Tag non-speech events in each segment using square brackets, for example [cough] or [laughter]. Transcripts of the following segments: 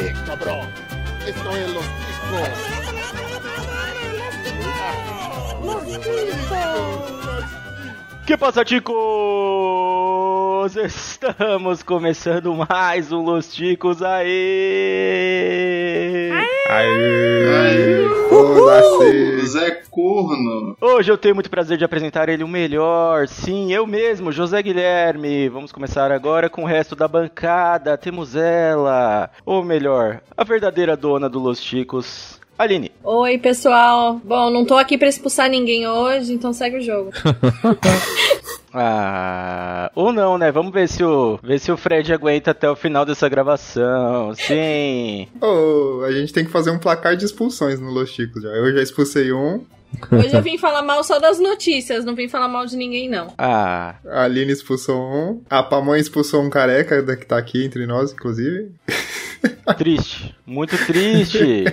Eh, cabrón. Esto es los Que passa, ticos? Estamos começando mais um Los Ticos aí! Aê! O Zé Corno. Hoje eu tenho muito prazer de apresentar ele o melhor, sim, eu mesmo, José Guilherme. Vamos começar agora com o resto da bancada. Temos ela, ou melhor, a verdadeira dona do Los Ticos, Aline. Oi, pessoal. Bom, não tô aqui pra expulsar ninguém hoje, então segue o jogo. [laughs] Ah, ou não, né? Vamos ver se o ver se o Fred aguenta até o final dessa gravação. Sim. Oh, a gente tem que fazer um placar de expulsões no Los Chicos já. Eu já expulsei um, Hoje eu vim falar mal só das notícias, não vim falar mal de ninguém, não. Ah, a Aline expulsou um, a Pamonha expulsou um careca da que tá aqui entre nós, inclusive. [laughs] triste, muito triste.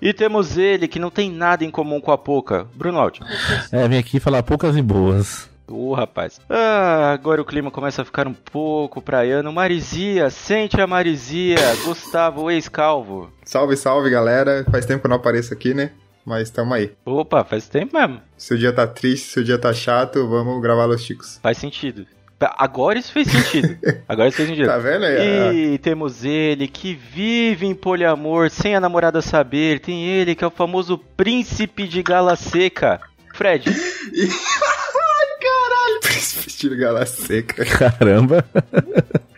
E temos ele que não tem nada em comum com a Poca, Bruno Aldi. É, vim aqui falar poucas e boas. Ô, rapaz. Ah, agora o clima começa a ficar um pouco praiano. Marizia, sente a Marizia. Gustavo, ex-calvo. Salve, salve, galera. Faz tempo que eu não apareço aqui, né? Mas tamo aí. Opa, faz tempo mesmo. Se o dia tá triste, se o dia tá chato, vamos gravar Los Chicos. Faz sentido. Agora isso fez sentido. [laughs] Agora isso fez sentido. Tá vendo aí? E temos ele que vive em poliamor sem a namorada saber. Tem ele que é o famoso príncipe de gala seca. Fred. [laughs] Príncipe de gala seca. Caramba.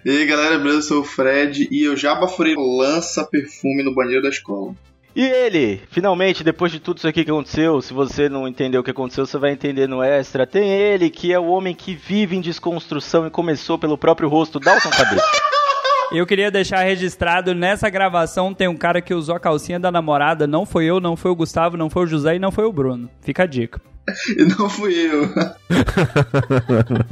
E aí, galera, beleza? Eu sou o Fred e eu já baforei lança perfume no banheiro da escola. E ele, finalmente, depois de tudo isso aqui que aconteceu, se você não entendeu o que aconteceu, você vai entender no extra. Tem ele, que é o homem que vive em desconstrução e começou pelo próprio rosto, Dalton Cabeça. Eu queria deixar registrado nessa gravação tem um cara que usou a calcinha da namorada, não foi eu, não foi o Gustavo, não foi o José e não foi o Bruno. Fica a dica. [laughs] E não fui eu.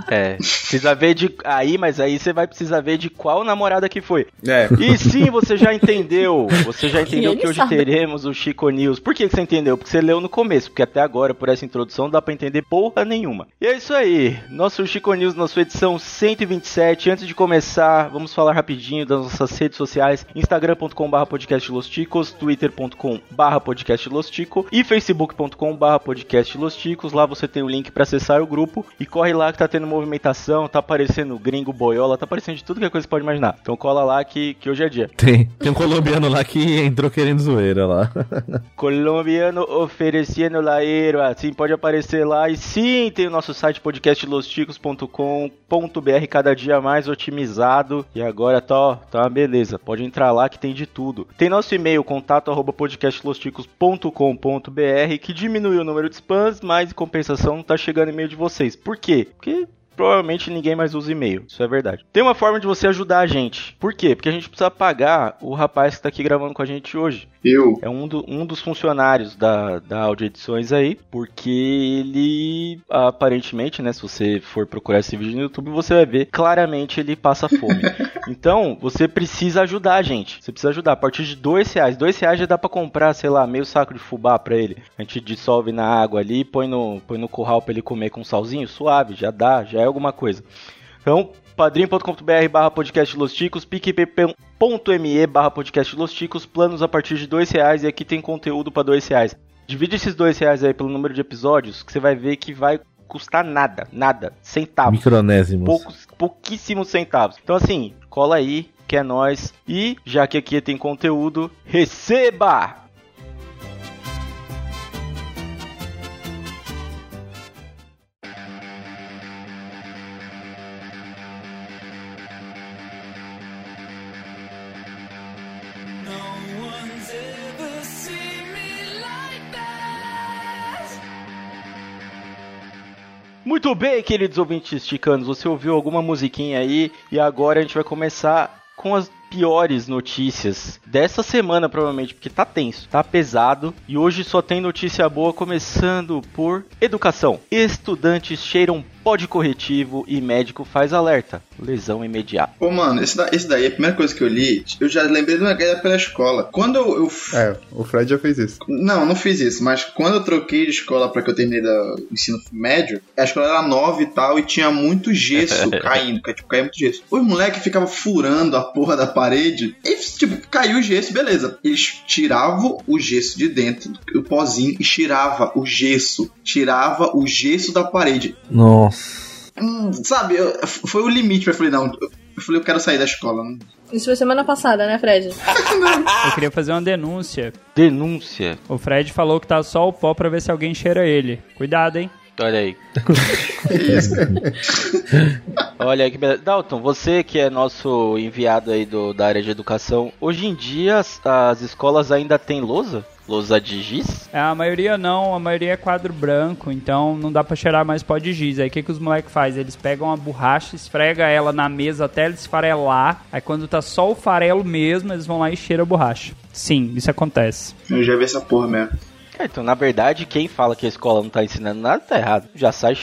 É, precisa ver de. Aí, mas aí você vai precisar ver de qual namorada que foi. É, E sim, você já entendeu. Você já entendeu ele que hoje sabe. teremos o Chico News. Por que que você entendeu? Porque você leu no começo. Porque até agora, por essa introdução, não dá pra entender porra nenhuma. E é isso aí. Nosso Chico News na sua edição 127. Antes de começar, vamos falar rapidinho das nossas redes sociais: instagram.com.br podcastlosticos, twitter.com.br podcastlostico e facebook.com.br podcastlosticos. Lá você tem o link pra acessar o grupo. E corre lá que tá tendo movimentação, tá aparecendo gringo, boiola, tá aparecendo de tudo que a coisa pode imaginar. Então cola lá que, que hoje é dia. Tem, tem um colombiano lá que entrou querendo zoeira lá. [laughs] Colombiano oferecendo laeiro, assim pode aparecer lá. E sim, tem o nosso site podcastlosticos.com.br, cada dia mais otimizado. E agora tá, ó, tá uma beleza. Pode entrar lá que tem de tudo. Tem nosso e-mail, contato arroba podcastlosticos.com.br, que diminuiu o número de spams, mas em compensação não tá chegando e-mail de vocês. Por quê? Porque provavelmente ninguém mais usa e-mail. Isso é verdade. Tem uma forma de você ajudar a gente. Por quê? Porque a gente precisa pagar o rapaz que tá aqui gravando com a gente hoje. Eu. É um, do- um dos funcionários da, da Audio Edições aí, porque ele aparentemente, né, se você for procurar esse vídeo no YouTube, você vai ver claramente ele passa fome. [laughs] então, você precisa ajudar a gente. Você precisa ajudar a partir de dois reais. Dois reais já dá pra comprar, sei lá, meio saco de fubá pra ele. A gente dissolve na água ali, põe no, põe no curral pra ele comer com salzinho, suave, já dá, já é alguma coisa. Então, padrim.com.br barra podcast Los Ticos, picpay.me barra podcast Los Ticos, planos a partir de dois reais e aqui tem conteúdo para dois reais. Divide esses dois reais aí pelo número de episódios que você vai ver que vai custar nada, nada, centavos, Micronésimos. poucos, pouquíssimos centavos. Então assim, cola aí, que é nóis. E já que aqui tem conteúdo, receba! Muito bem, queridos ouvintes ticanos, você ouviu alguma musiquinha aí? E agora a gente vai começar com as piores notícias dessa semana, provavelmente, porque tá tenso, tá pesado e hoje só tem notícia boa, começando por educação. Estudantes cheiram pó de corretivo e médico faz alerta. Lesão imediata. Pô, mano, esse, da- esse daí, a primeira coisa que eu li, eu já lembrei de uma guerra pela escola. Quando eu. eu f- É, o Fred já fez isso. Não, não fiz isso, mas quando eu troquei de escola pra que eu terminei da- do ensino médio, a escola era nova e tal, e tinha muito gesso [laughs] caindo, que, tipo, caía muito gesso. Os moleques ficavam furando a porra da parede. E, tipo, caiu o gesso, beleza. Eles tiravam o gesso de dentro, o pozinho, e tirava o gesso. Tirava o gesso da parede. Nossa. Hum, sabe, eu- foi o limite. Eu falei, não, eu falei, eu quero sair da escola. Isso foi semana passada, né, Fred? [laughs] Eu queria fazer uma denúncia. Denúncia. O Fred falou que tá só o pó pra ver se alguém cheira ele. Cuidado, hein? Olha aí. [laughs] [laughs] Olha que beleza. Dalton, você que é nosso enviado aí do, da área de educação, hoje em dia as, as escolas ainda têm lousa? Lousa de giz? É, A maioria não, a maioria é quadro branco, então não dá pra cheirar mais pó de giz. Aí o que, que os moleques fazem? Eles pegam a borracha, esfrega ela na mesa até ela esfarelar. Aí quando tá só o farelo mesmo, eles vão lá e cheiram a borracha. Sim, isso acontece. Eu já vi essa porra mesmo. É, então, na verdade, quem fala que a escola não tá ensinando nada tá errado. Já sai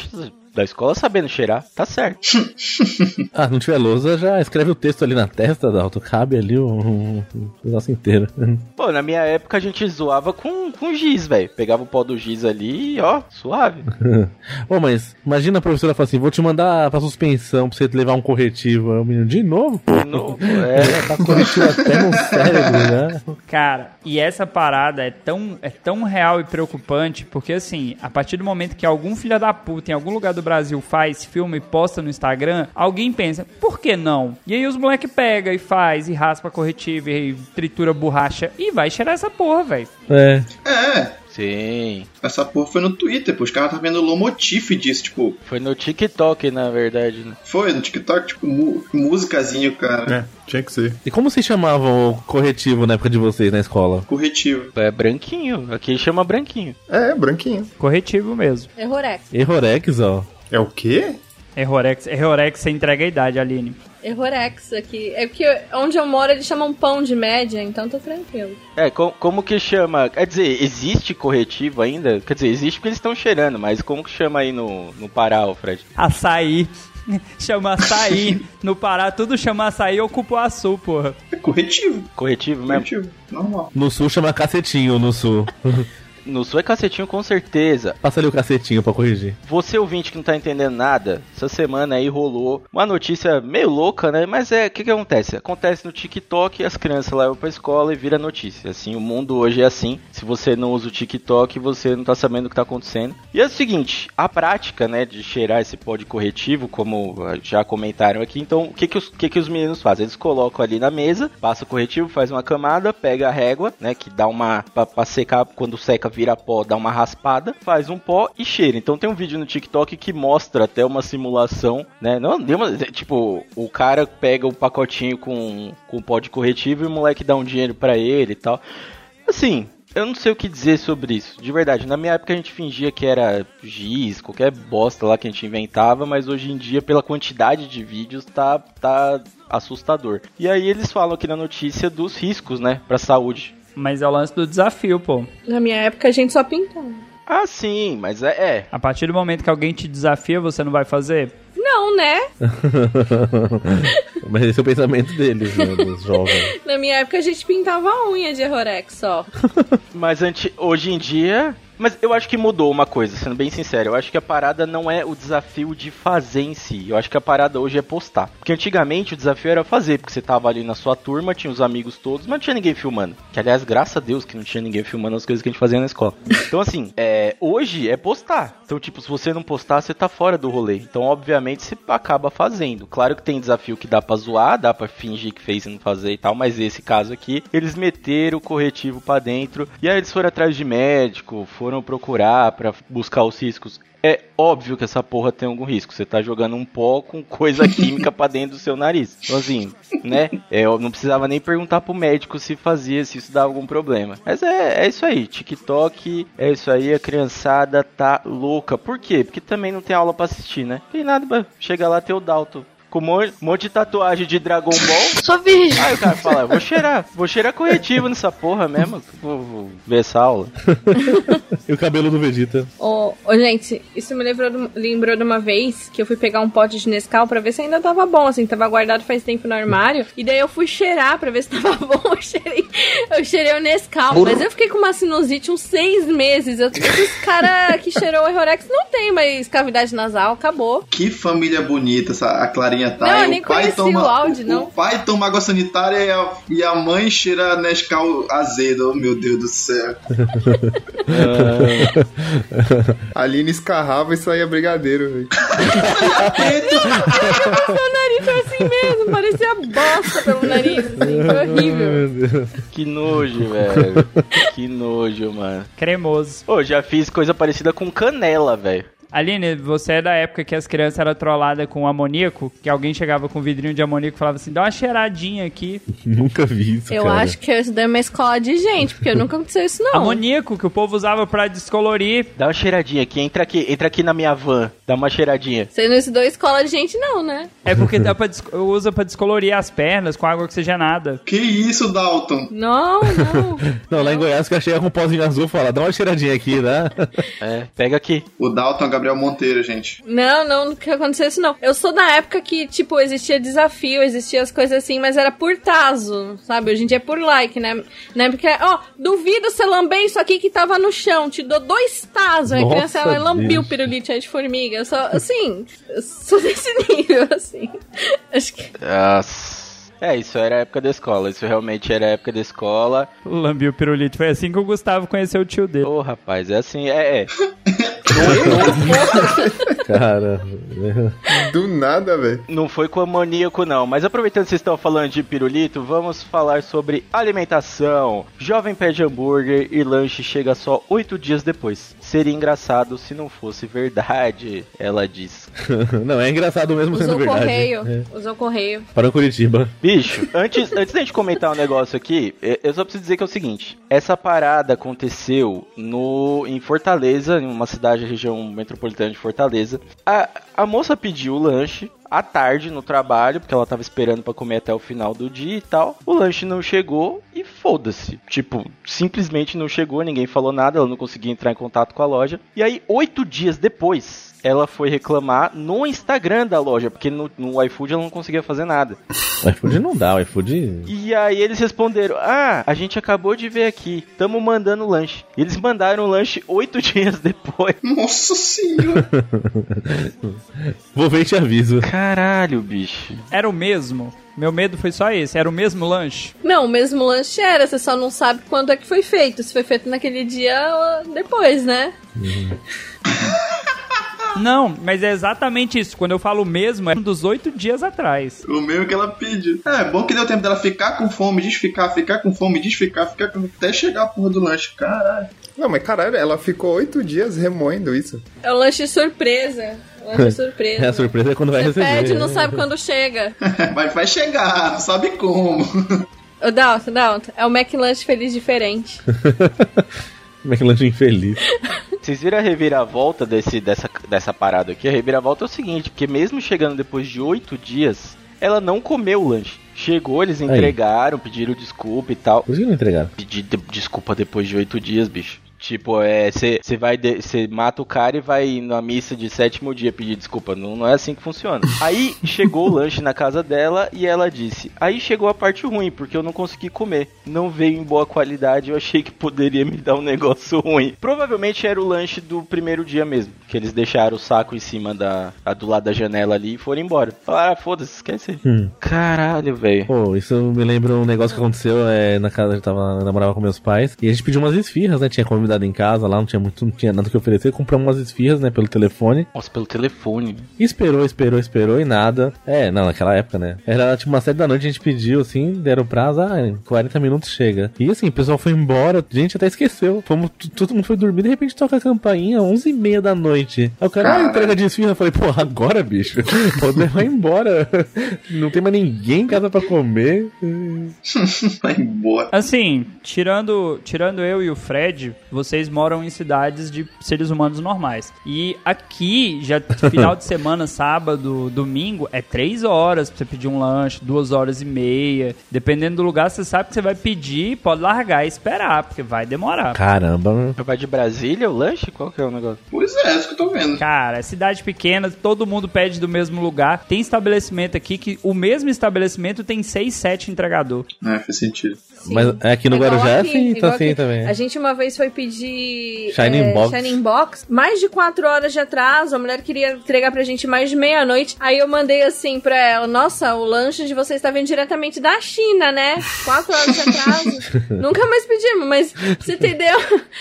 da escola sabendo cheirar, tá certo. [laughs] Ah, não tiver lousa, já escreve o texto ali na testa, Dalton. Cabe ali o, negócio inteiro. [laughs] Pô, na minha época a gente zoava com, com giz, velho. Pegava o pó do giz ali e ó, suave. [laughs] Ô, mas imagina a professora falar assim: vou te mandar pra suspensão pra você levar um corretivo. Aí o menino, de novo? De novo, é. Tá corretivo até no cérebro, né? Cara, e essa parada é tão, é tão real e preocupante, porque assim, a partir do momento que algum filho da puta em algum lugar do Brasil faz, filma e posta no Instagram, alguém pensa, por que não? E aí os moleque pega e faz, e raspa corretivo, e tritura borracha, e vai cheirar essa porra, velho. É. É, Sim. essa porra foi no Twitter, pô. Os caras tá vendo lomotif disso, tipo, Foi no TikTok, na verdade, né? foi no TikTok, tipo, mu musicazinho, cara. É, tinha que ser. E como vocês chamavam o corretivo na época de vocês na escola? Corretivo. É branquinho. Aqui chama branquinho. É, branquinho. Corretivo mesmo. Errorex. Errorex, ó. É o quê? Errorex, Errorex você entrega a idade, Aline. Errorex aqui. É porque onde eu moro eles chamam pão de média, então tô tranquilo. É, co- como que chama? Quer dizer, existe corretivo ainda? Quer dizer, existe porque eles estão cheirando, mas como que chama aí no, no Pará, Fred? Açaí. [laughs] chama açaí. No Pará, tudo chama açaí ou cupuaçu, porra. É corretivo. Corretivo mesmo? Corretivo. Normal. No sul chama cacetinho, no sul. [laughs] No é cacetinho com certeza. Passa ali o cacetinho pra corrigir. Você ouvinte que não tá entendendo nada, essa semana aí rolou uma notícia meio louca, né? Mas é, o que que acontece? Acontece no TikTok, as crianças levam pra escola e vira notícia. Assim, o mundo hoje é assim. Se você não usa o TikTok, você não tá sabendo o que tá acontecendo. E é o seguinte, a prática, né, de cheirar esse pó de corretivo, como ah, já comentaram aqui, então, o que que os, que que os meninos fazem? Eles colocam ali na mesa, passa o corretivo, faz uma camada, pega a régua, né, que dá uma, pra, pra secar, quando seca vira pó, dá uma raspada, faz um pó e cheira. Então tem um vídeo no TikTok que mostra até uma simulação, né? Não, uma- tipo, o cara pega o pacotinho com, com pó de corretivo e o moleque dá um dinheiro pra ele e tal. Assim, eu não sei o que dizer sobre isso. De verdade, na minha época a gente fingia que era giz, qualquer bosta lá que a gente inventava, mas hoje em dia, pela quantidade de vídeos, tá, tá assustador. E aí eles falam aqui na notícia dos riscos, né, pra saúde. Mas é o lance do desafio, pô. Na minha época a gente só pintava. Ah, sim, mas é. é. A partir do momento que alguém te desafia, você não vai fazer? Não, né? [laughs] Mas esse é o pensamento deles, né, dos jovens. Na minha época a gente pintava a unha de Errorex só. Mas hoje em dia. Mas eu acho que mudou uma coisa, sendo bem sincero. Eu acho que a parada não é o desafio de fazer em si. Eu acho que a parada hoje é postar. Porque antigamente o desafio era fazer, porque você tava ali na sua turma, tinha os amigos todos, mas não tinha ninguém filmando. Que aliás, graças a Deus que não tinha ninguém filmando as coisas que a gente fazia na escola. Então assim, é, hoje é postar. Então, tipo, se você não postar, você tá fora do rolê. Então, obviamente, você acaba fazendo. Claro que tem desafio que dá pra zoar, dá pra fingir que fez e não fazer e tal, mas esse caso aqui, eles meteram o corretivo pra dentro. E aí eles foram atrás de médico, foram procurar pra buscar os riscos. É óbvio que essa porra tem algum risco. Você tá jogando um pó com coisa [laughs] química pra dentro do seu nariz. Então, assim, né? É, eu não precisava nem perguntar pro médico se fazia, se isso dava algum problema. Mas é, é isso aí. TikTok, é isso aí. A criançada tá louca. Por quê? Porque também não tem aula pra assistir, né? Tem nada, pra- chega lá, tem o Dalton. Com um monte, de tatuagem de Dragon Ball. [laughs] Sou virgem. Aí o cara fala, vou cheirar, vou cheirar corretivo nessa porra mesmo. Vou, vou ver essa aula. [laughs] E o cabelo do Vegeta. Ô, ô, gente, isso me lembrou de, lembrou de uma vez que eu fui pegar um pote de Nescau pra ver se ainda tava bom, assim, tava guardado faz tempo no armário. E daí eu fui cheirar pra ver se tava [laughs] bom. Eu cheirei, eu cheirei o Nescau. Mas eu fiquei com uma sinusite uns seis meses. Eu, esses cara que cheirou o Errorex não tem mais cavidade nasal, acabou. Que família bonita, essa, a Clarinha tá? Não, eu nem conheci o áudio, não. O pai toma água sanitária e a, e a mãe cheira Nescau azedo. Oh, meu Deus do céu. A [laughs] Aline escarrava e saía brigadeiro, velho. Meu nariz foi assim mesmo, parecia bosta pelo nariz, assim, foi horrível. Que nojo, velho. Que nojo, mano. Cremoso. Ô, já fiz coisa parecida com canela, velho. Aline, você é da época que as crianças eram trolladas com amoníaco? Que alguém chegava com um vidrinho de amoníaco e falava assim, dá uma cheiradinha aqui. [laughs] Nunca vi isso, Eu cara. acho que eu estudei uma escola de gente, porque nunca aconteceu isso não. Amoníaco que o povo usava pra descolorir. Dá uma cheiradinha aqui, entra aqui, entra aqui na minha van. Dá uma cheiradinha. Você não estudou escola de gente não, né? É porque dá pra usa pra descolorir as pernas com água oxigenada. Que isso, Dalton? Não, não. [laughs] Não, lá em Goiás, que eu com um pozinho azul fala, dá uma cheiradinha aqui, né? É, pega aqui. O Dalton é Gabriel Monteiro, gente. Não, não, nunca aconteceu isso não. Eu sou da época que, tipo, existia desafio, existia as coisas assim, mas era por taso, sabe? Hoje em dia é por like, né? Na época, ó, duvido você lamber isso aqui que tava no chão, te dou dois tazos. Aí a criança, ela lambiu Deus. o pirulito aí de formiga. Eu só, assim, eu sou [laughs] desse nível, assim. Acho que... Nossa. É, isso era a época da escola. Isso realmente era a época da escola. Lambiu o pirulito. Foi assim que o Gustavo conheceu o tio dele. Ô, rapaz, é assim, é, é. [laughs] Cara, Do nada, velho. Não foi com amoníaco, não. Mas aproveitando que vocês estão falando de pirulito, vamos falar sobre alimentação. Jovem pede hambúrguer e lanche chega só oito dias depois. Seria engraçado se não fosse verdade, ela diz. [laughs] não, é engraçado mesmo Usou sendo verdade. correio. É. Usou o correio. Para o Curitiba. Bicho, antes, antes da gente comentar um negócio aqui, eu só preciso dizer que é o seguinte: essa parada aconteceu no em Fortaleza, em uma cidade, região metropolitana de Fortaleza. A, a moça pediu o lanche à tarde no trabalho, porque ela tava esperando pra comer até o final do dia e tal. O lanche não chegou e foda-se. Tipo, simplesmente não chegou, ninguém falou nada, ela não conseguia entrar em contato com a loja. E aí, oito dias depois. Ela foi reclamar no Instagram da loja, porque no, no iFood ela não conseguia fazer nada. O iFood não dá, o iFood. E aí eles responderam: Ah, a gente acabou de ver aqui, tamo mandando lanche. E eles mandaram o lanche oito [laughs] dias depois. Nossa senhora. [laughs] Vou ver e te aviso. Caralho, bicho. Era o mesmo. Meu medo foi só esse. Era o mesmo lanche. Não, o mesmo lanche era, você só não sabe quando é que foi feito. Se foi feito naquele dia ou depois, né? Não, mas é exatamente isso. Quando eu falo mesmo, é um dos oito dias atrás. O mesmo que ela pediu. É, bom que deu tempo dela ficar com fome, desficar, ficar com fome, desficar, ficar com... até chegar a porra do lanche. Caralho. Não, mas caralho, ela ficou oito dias remoendo isso. É o lanche surpresa. Lanche [laughs] surpresa. É, a surpresa é quando vai Você receber. pede e não sabe quando chega. [laughs] Mas vai chegar, não sabe como. Ô, Dalton, Dalton, é o McLanche feliz diferente. [laughs] Como é que lanche infeliz? Vocês viram a reviravolta desse, dessa, dessa parada aqui? A reviravolta é o seguinte: porque mesmo chegando depois de oito dias, ela não comeu o lanche. Chegou, eles entregaram, pediram desculpa e tal. Por que não entregaram. Pedir de- desculpa depois de oito dias, bicho. Tipo, é, você vai, você mata o cara e vai na missa de sétimo dia pedir desculpa. Não, não é assim que funciona. [laughs] Aí chegou o lanche na casa dela e ela disse: Aí chegou a parte ruim, porque eu não consegui comer. Não veio em boa qualidade, eu achei que poderia me dar um negócio ruim. Provavelmente era o lanche do primeiro dia mesmo, que eles deixaram o saco em cima da, a- do lado da janela ali e foram embora. Falaram, ah, foda-se, esquece. aí." Hum. Caralho, velho. Pô, isso me lembra um negócio que aconteceu é, na casa, eu tava, eu namorava com meus pais, e a gente pediu umas esfirras, né? Tinha em casa lá, não tinha muito, não tinha nada que oferecer, compramos umas esfirras, né, pelo telefone. Nossa, pelo telefone. E esperou, esperou, esperou e nada. É, não, naquela época, né? Era tipo umas sete da noite, a gente pediu, assim, deram prazo, ah, em 40 minutos chega. E assim, o pessoal foi embora, a gente até esqueceu. Fomos, todo mundo foi dormir, de repente toca a campainha, 11 e meia da noite. Aí o cara, ah, entrega de esfirra. Eu falei, pô, agora, bicho? [laughs] Pode levar embora. [laughs] Não tem mais ninguém em casa pra comer. [laughs] Vai embora. Assim, tirando, tirando eu e o Fred, vocês moram em cidades de seres humanos normais. E aqui, já [laughs] final de semana, sábado, domingo, é três horas pra você pedir um lanche, duas horas e meia. Dependendo do lugar, você sabe que você vai pedir, pode largar e esperar, porque vai demorar. Caramba. Vai de Brasília o lanche? Qual que é o negócio? Pois é, isso que eu tô vendo. Cara, cidade pequena, todo mundo pede do mesmo lugar. Tem estabelecimento aqui que o mesmo estabelecimento tem 6, 7 entregador. É, faz sentido. Mas aqui no Igual Guarujá é aqui, assim, tá assim aqui. também. A gente uma vez foi pedir Shining é, Box. Shining Box, mais de quatro horas de atraso. A mulher queria entregar pra gente mais de meia-noite. Aí eu mandei assim pra ela: Nossa, o lanche de vocês tá vindo diretamente da China, né? Quatro horas de atraso. [laughs] Nunca mais pedimos, mas você entendeu?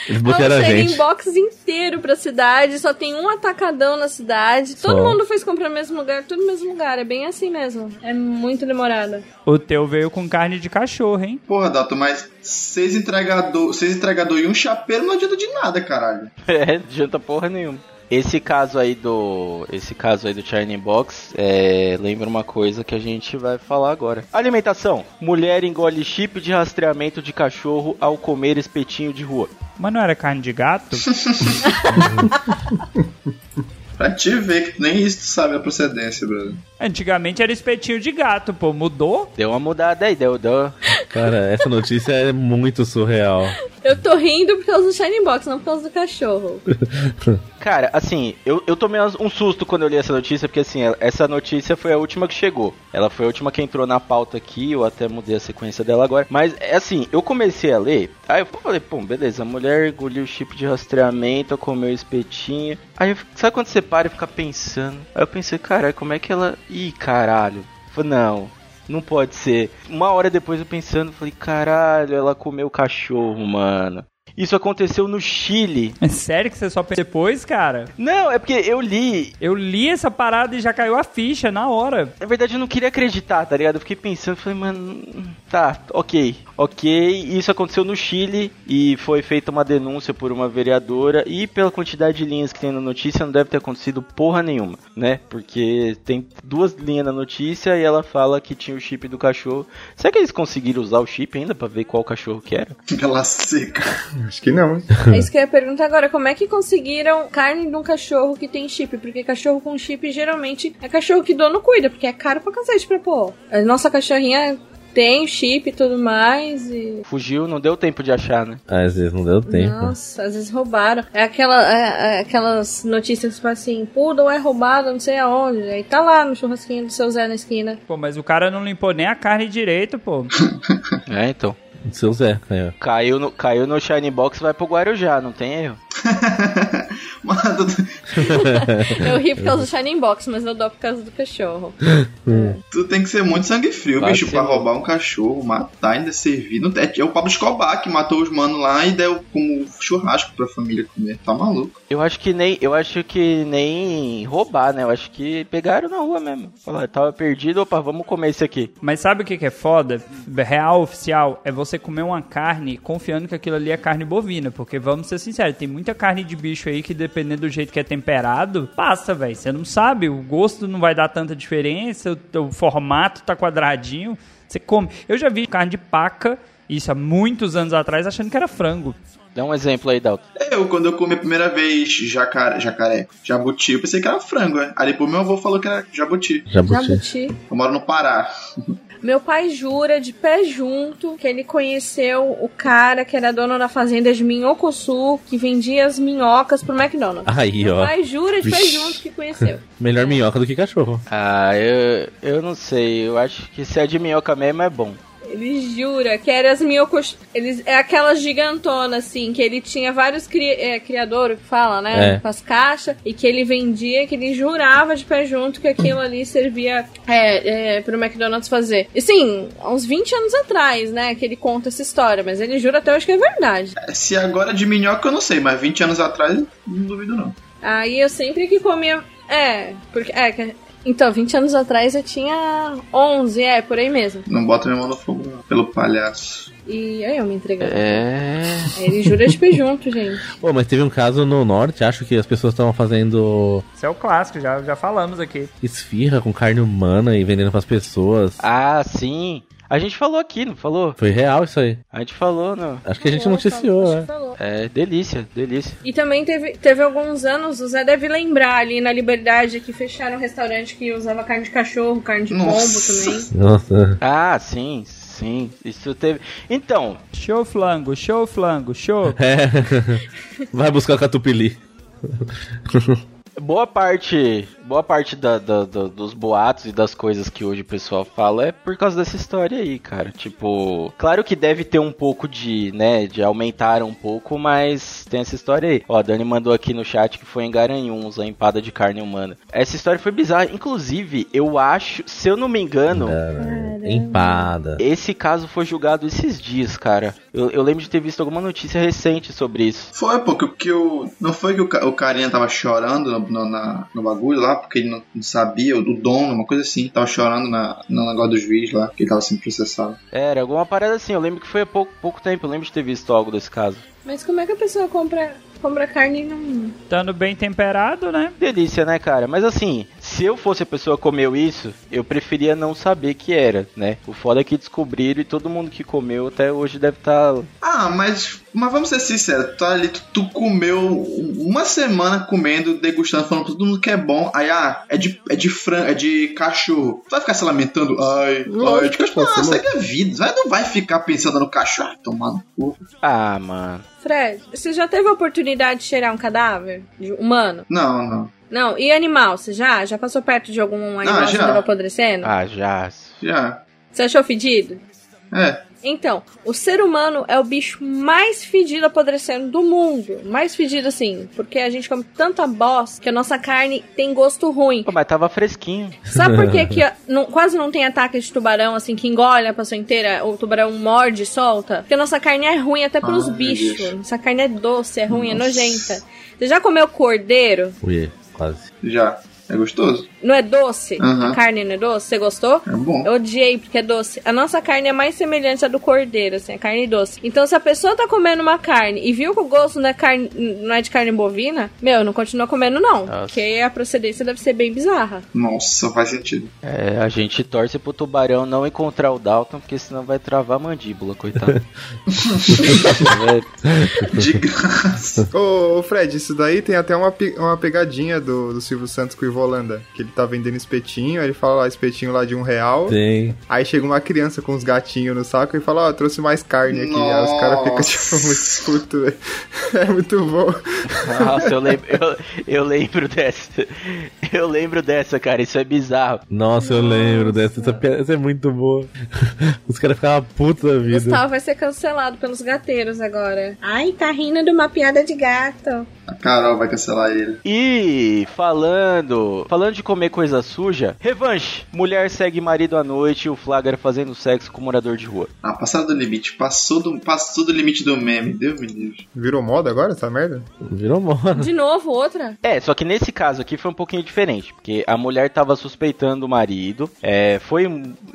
Eles É bloquearam um a Shining gente. Box inteiro pra cidade. Só tem um atacadão na cidade. Todo Só. mundo fez comprar no mesmo lugar, tudo no mesmo lugar. É bem assim mesmo. É muito demorado. O teu veio com carne de cachorro, hein? Porra, Mas seis entregador, seis entregador e um chapeiro não adianta de nada, caralho. [laughs] É, não adianta porra nenhuma. Esse caso aí do. Esse caso aí do Shining Box é, lembra uma coisa que a gente vai falar agora. Alimentação. Mulher engole chip de rastreamento de cachorro ao comer espetinho de rua. Mas não era carne de gato? [laughs] Pra te ver que nem isso tu sabe a procedência, brother. Antigamente era espetinho de gato, pô. Mudou? Deu uma mudada aí, deu, deu. Cara, essa notícia é muito surreal. Eu tô rindo por causa do Shining Box, não por causa do cachorro. [laughs] Cara, assim, eu, eu tomei um susto quando eu li essa notícia, porque assim, essa notícia foi a última que chegou. Ela foi a última que entrou na pauta aqui, eu até mudei a sequência dela agora. Mas, é assim, eu comecei a ler, aí eu falei, pô, beleza, a mulher engoliu o chip de rastreamento, comeu o espetinho. Aí, sabe quando você para e fica pensando? Aí eu pensei, caralho, como é que ela... Ih, caralho. Falei, não, não pode ser. Uma hora depois eu pensando, falei, caralho, ela comeu cachorro, mano. Isso aconteceu no Chile. É sério que você só pensou depois, cara? Não, é porque eu li. Eu li essa parada e já caiu a ficha na hora. Na verdade, eu não queria acreditar, tá ligado? Eu fiquei pensando, falei, mano, tá, ok. Ok, isso aconteceu no Chile e foi feita uma denúncia por uma vereadora e pela quantidade de linhas que tem na notícia não deve ter acontecido porra nenhuma, né? Porque tem duas linhas na notícia e ela fala que tinha o chip do cachorro. Será que eles conseguiram usar o chip ainda pra ver qual cachorro que era? [laughs] Aquela seca. Acho que não. É isso que eu ia perguntar agora. Como é que conseguiram carne de um cachorro que tem chip? Porque cachorro com chip geralmente é cachorro que dono cuida, porque é caro pra cacete pra pôr. A nossa cachorrinha tem chip e tudo mais e... Fugiu, não deu tempo de achar, né? Às vezes não deu tempo. Nossa, às vezes roubaram. É, aquela, é- é aquelas notícias tipo assim, poodle é roubado não sei aonde. Aí tá lá no churrasquinho do seu Zé na esquina. Pô, mas o cara não limpou nem a carne direito, pô. [laughs] É, então. Seu Zé, aí, ó. Caiu no, caiu no Shine Box vai pro Guarujá, não tem erro. [laughs] Mano, [laughs] Eu ri por causa do [laughs] Shining Box, mas eu dou por causa do cachorro. [laughs] tu tem que ser muito sangue frio, Vai bicho, ser pra roubar um cachorro, matar, ainda servir. Não, é, é o Pablo Escobar que matou os manos lá e deu como churrasco pra família comer. Tá maluco? Eu acho que nem, eu acho que nem roubar, né? Eu acho que pegaram na rua mesmo. Falaram, tava perdido, opa, vamos comer esse aqui. Mas sabe o que, que é foda? Real oficial é você comer uma carne confiando que aquilo ali é carne bovina. Porque vamos ser sinceros, tem muita carne de bicho aí que dependendo do jeito que é temperado, passa, velho. Você não sabe, o gosto não vai dar tanta diferença, o, o formato tá quadradinho. Você come. Eu já vi carne de paca, isso há muitos anos atrás, achando que era frango. Dá um exemplo aí, Dalton. Eu, quando eu comi a primeira vez jacaré, jacaré jabuti, eu pensei que era frango, né? Aí depois meu avô falou que era jabuti. Jabuti. Jabuti. Eu moro no Pará. Meu pai jura de pé junto que ele conheceu o cara que era dono da fazenda de Minhocosul, que vendia as minhocas pro McDonald's. Aí, Meu ó. pai jura de pé Vixe. junto que conheceu. [laughs] Melhor minhoca do que cachorro. Ah, eu, eu não sei. Eu acho que se é de minhoca mesmo é bom. Ele jura que era as minhocos. Eles, é aquela gigantona, assim, que ele tinha vários cri, é, criadores, que fala, né? É. Com as caixas, e que ele vendia, que ele jurava de pé junto que aquilo ali servia é, é, pro McDonald's fazer. E sim, há uns 20 anos atrás, né? Que ele conta essa história, mas ele jura até hoje que é verdade. Se agora é de minhoca eu não sei, mas 20 anos atrás não duvido não. Aí eu sempre que comia. É, porque. É, então, 20 anos atrás eu tinha 11, é, por aí mesmo. Não bota minha mão no fogo não, pelo palhaço. E aí eu me entregando. É. Aí ele jura de pé junto, gente. [laughs] Pô, mas teve um caso no norte, acho que as pessoas estavam fazendo Isso é o clássico, já, já falamos aqui. esfirra com carne humana e vendendo pras pessoas. Ah, sim. A gente falou aqui, não falou? Foi real isso aí. A gente falou, não. Acho que a gente noticiou, né? falou. É delícia, delícia. E também teve, teve alguns anos, o Zé deve lembrar ali na Liberdade que fecharam um restaurante que usava carne de cachorro, carne de pombo também. Nossa. Ah, sim, sim. Isso teve. Então, Show flango, show flango, show. [laughs] É. Vai buscar o catupiry. [laughs] Boa parte, boa parte da, da- da- dos boatos e das coisas que hoje o pessoal fala é por causa dessa história aí, cara. Tipo, claro que deve ter um pouco de, né, de aumentar um pouco, mas tem essa história aí. Ó, a Dani mandou aqui no chat que foi em Garanhuns, a empada de carne humana. Essa história foi bizarra. Inclusive, eu acho, se eu não me engano, Empada. esse caso foi julgado esses dias, cara. Eu, eu lembro de ter visto alguma notícia recente sobre isso. Foi, porque que o. Não foi que o, o carinha tava chorando no, no, na- no bagulho lá, porque ele não, sabia, o do dono, uma coisa assim, tava chorando na, no negócio do juiz lá, que ele tava sendo processado. Era alguma parada assim, eu lembro que foi há pouco, pouco tempo, eu lembro de ter visto algo desse caso. Mas como é que a pessoa compra, compra carne e não. Estando bem temperado, né? Delícia, né, cara? Mas assim, se eu fosse a pessoa que comeu isso, eu preferia não saber que era, né? O foda é que descobriram e todo mundo que comeu até hoje deve estar. Ah, mas, mas vamos ser sinceros, tu, tá ali, tu, tu comeu uma semana comendo, degustando, falando pra todo mundo que é bom, aí ah, é de, é de frango, é de cachorro. Tu vai ficar se lamentando, ai, ai, de cachorro. Ah, segue a vida, vai, não vai ficar pensando no cachorro, ah, tomar no cu. Ah, mano. Fred, você já teve a oportunidade de cheirar um cadáver? De humano? Não, não. Não, e animal? Você já? Já passou perto de algum animal que já. estava apodrecendo? Ah, já. Já. Você achou fedido? É. Então, o ser humano é o bicho mais fedido apodrecendo do mundo. Mais fedido assim, porque a gente come tanta bosta que a nossa carne tem gosto ruim. Pô, mas tava fresquinho. Sabe por que, que [laughs] não- quase não tem ataque de tubarão, assim, que engole a pessoa inteira, o tubarão morde e solta? Porque a nossa carne é ruim até pros Ah, meu bichos. Nossa carne é doce, é ruim, Nossa. é nojenta. Você já comeu cordeiro? Ui, quase. Já. É gostoso? Não é doce? Aham. A carne não é doce? Você gostou? É bom. Eu odiei porque é doce. A nossa carne é mais semelhante à do cordeiro, assim, a carne doce. Então, se a pessoa tá comendo uma carne e viu que o gosto não é, carne, não é de carne bovina, meu, não continua comendo, não. Nossa. Porque a procedência deve ser bem bizarra. Nossa, faz sentido. É, a gente torce pro tubarão não encontrar o Dalton, porque senão vai travar a mandíbula, coitado. É, [laughs] [laughs] De graça. Ô, Fred, isso daí tem até uma, uma pegadinha do, do Silvio Santos com o Ivolanda. Que ele tá vendendo espetinho, aí ele fala lá, espetinho lá de um real. Tem. Aí chega uma criança com os gatinhos no saco e fala, ó, trouxe mais carne aqui. Aí os caras ficam, tipo, muito puto. [laughs] É muito bom. Nossa, eu lembro, eu, eu lembro dessa. Eu lembro dessa, cara. Isso é bizarro. Nossa, eu lembro dessa. Essa, piada- essa é muito boa. [laughs] Os caras ficavam putos da vida. Gustavo vai ser cancelado pelos gateiros agora. Ai, tá rindo de uma piada de gato. A Carol vai cancelar ele. E falando, falando de comer coisa suja, revanche. Mulher segue marido à noite e o flagra fazendo sexo com morador de rua. Ah, passaram do limite. Passou do, passou do limite do meme. Deus me livre. Virou moda agora essa merda? Virou moda. De novo, outra? É, só que nesse caso aqui foi um pouquinho diferente, porque a mulher tava suspeitando o marido. É, foi,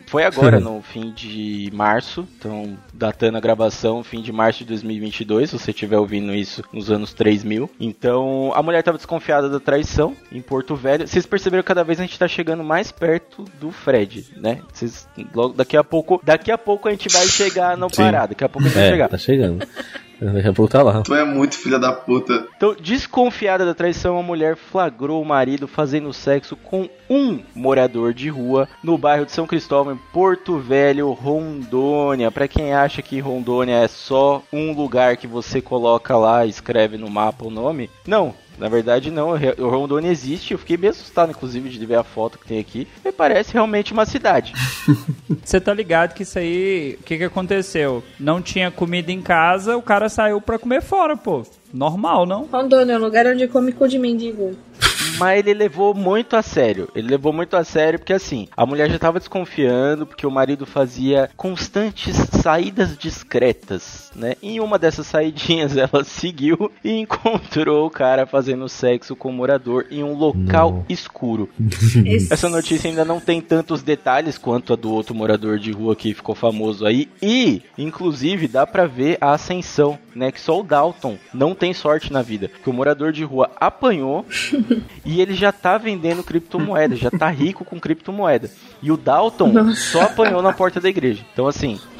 foi agora, [laughs] no fim de março, então datando a gravação, fim de março de 2022, se você estiver ouvindo isso nos anos 3000. Então, a mulher tava desconfiada da traição em Porto Velho. Vocês perceberam que cada vez a gente tá chegando mais perto do Fred, né? Vocês, logo, daqui a pouco, daqui a pouco a gente vai chegar no Sim. parado, daqui a pouco a gente vai É, chegar. tá chegando. Daqui a pouco tá lá. Tu é muito filha da puta. Então, desconfiada da traição, a mulher flagrou o marido fazendo sexo com um morador de rua no bairro de São Cristóvão, em Porto Velho, Rondônia. Pra quem acha que Rondônia é só um lugar que você coloca lá e escreve no mapa o nome, não. Na verdade, não. O Rondônia existe. Eu fiquei bem assustado, inclusive, de ver a foto que tem aqui. E parece realmente uma cidade. [laughs] Você tá ligado que isso aí, o que que aconteceu? Não tinha comida em casa, o cara saiu pra comer fora, pô. Normal, não? Rondônia é um lugar onde come cu de mendigo. Mas ele levou muito a sério. Ele levou muito a sério porque assim, a mulher já tava desconfiando porque o marido fazia constantes saídas discretas, né? Em uma dessas saidinhas [laughs] ela seguiu e encontrou o cara fazendo sexo com o morador em um local Não. escuro. [laughs] Essa notícia ainda não tem tantos detalhes quanto a do outro morador de rua que ficou famoso aí. E, inclusive, dá pra ver a ascensão, né? Que só o Dalton não tem sorte na vida. Que o morador de rua apanhou [laughs] e ele já tá vendendo criptomoeda, já tá rico com criptomoeda. E o Dalton só apanhou na porta da igreja. Então, assim, [laughs]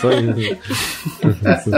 Só isso.